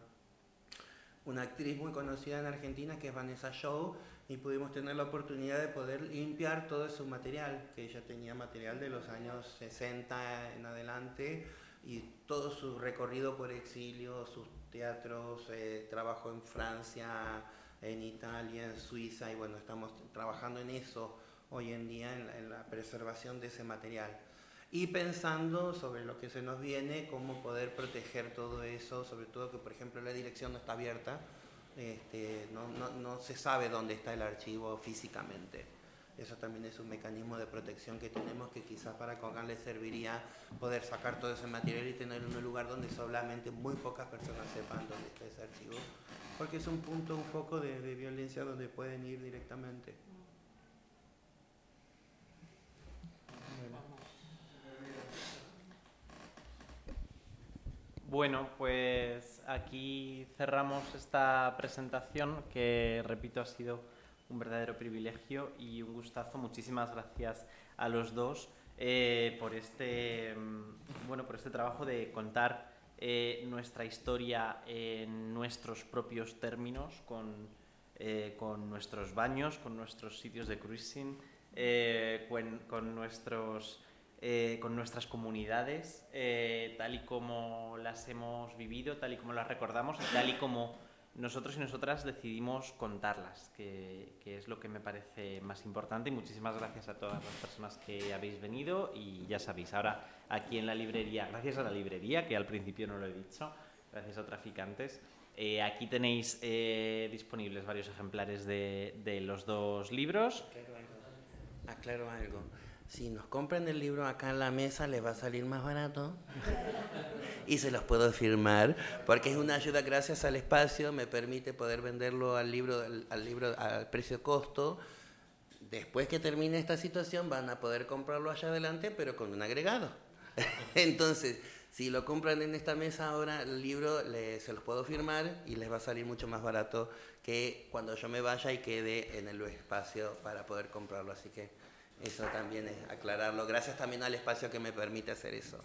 una actriz muy conocida en Argentina que es Vanessa Shaw y pudimos tener la oportunidad de poder limpiar todo su material, que ella tenía material de los años 60 en adelante y todo su recorrido por exilio, sus teatros, eh, trabajo en Francia, en Italia, en Suiza y bueno, estamos trabajando en eso hoy en día, en la, en la preservación de ese material. Y pensando sobre lo que se nos viene, cómo poder proteger todo eso, sobre todo que por ejemplo la dirección no está abierta, este, no, no, no se sabe dónde está el archivo físicamente. Eso también es un mecanismo de protección que tenemos que quizás para Cogan le serviría poder sacar todo ese material y tenerlo en un lugar donde solamente muy pocas personas sepan dónde está ese archivo, porque es un punto, un foco de, violencia donde pueden ir directamente. Bueno, pues aquí cerramos esta presentación que, repito, ha sido un verdadero privilegio y un gustazo. Muchísimas gracias a los dos eh, por, este, mm, bueno, por este trabajo de contar eh, nuestra historia en nuestros propios términos, con, eh, con nuestros baños, con nuestros sitios de cruising, eh, con, nuestros con nuestras comunidades, tal y como las hemos vivido, tal y como las recordamos tal y como nosotros y nosotras decidimos contarlas, que, que es lo que me parece más importante. Muchísimas gracias a todas las personas que habéis venido y ya sabéis, ahora aquí en la librería, gracias a la librería, que al principio no lo he dicho, gracias a Traficantes, eh, aquí tenéis eh, disponibles varios ejemplares de, de los dos libros. Aclaro algo. Si nos compran el libro acá en la mesa, les va a salir más barato. y se los puedo firmar, porque es una ayuda gracias al espacio, me permite poder venderlo al libro, al libro al precio costo. Después que termine esta situación, van a poder comprarlo allá adelante, pero con un agregado. Entonces, Si lo compran en esta mesa ahora, el libro se los puedo firmar y les va a salir mucho más barato que cuando yo me vaya y quede en el espacio para poder comprarlo. Así que eso también es aclararlo. Gracias también al espacio que me permite hacer eso.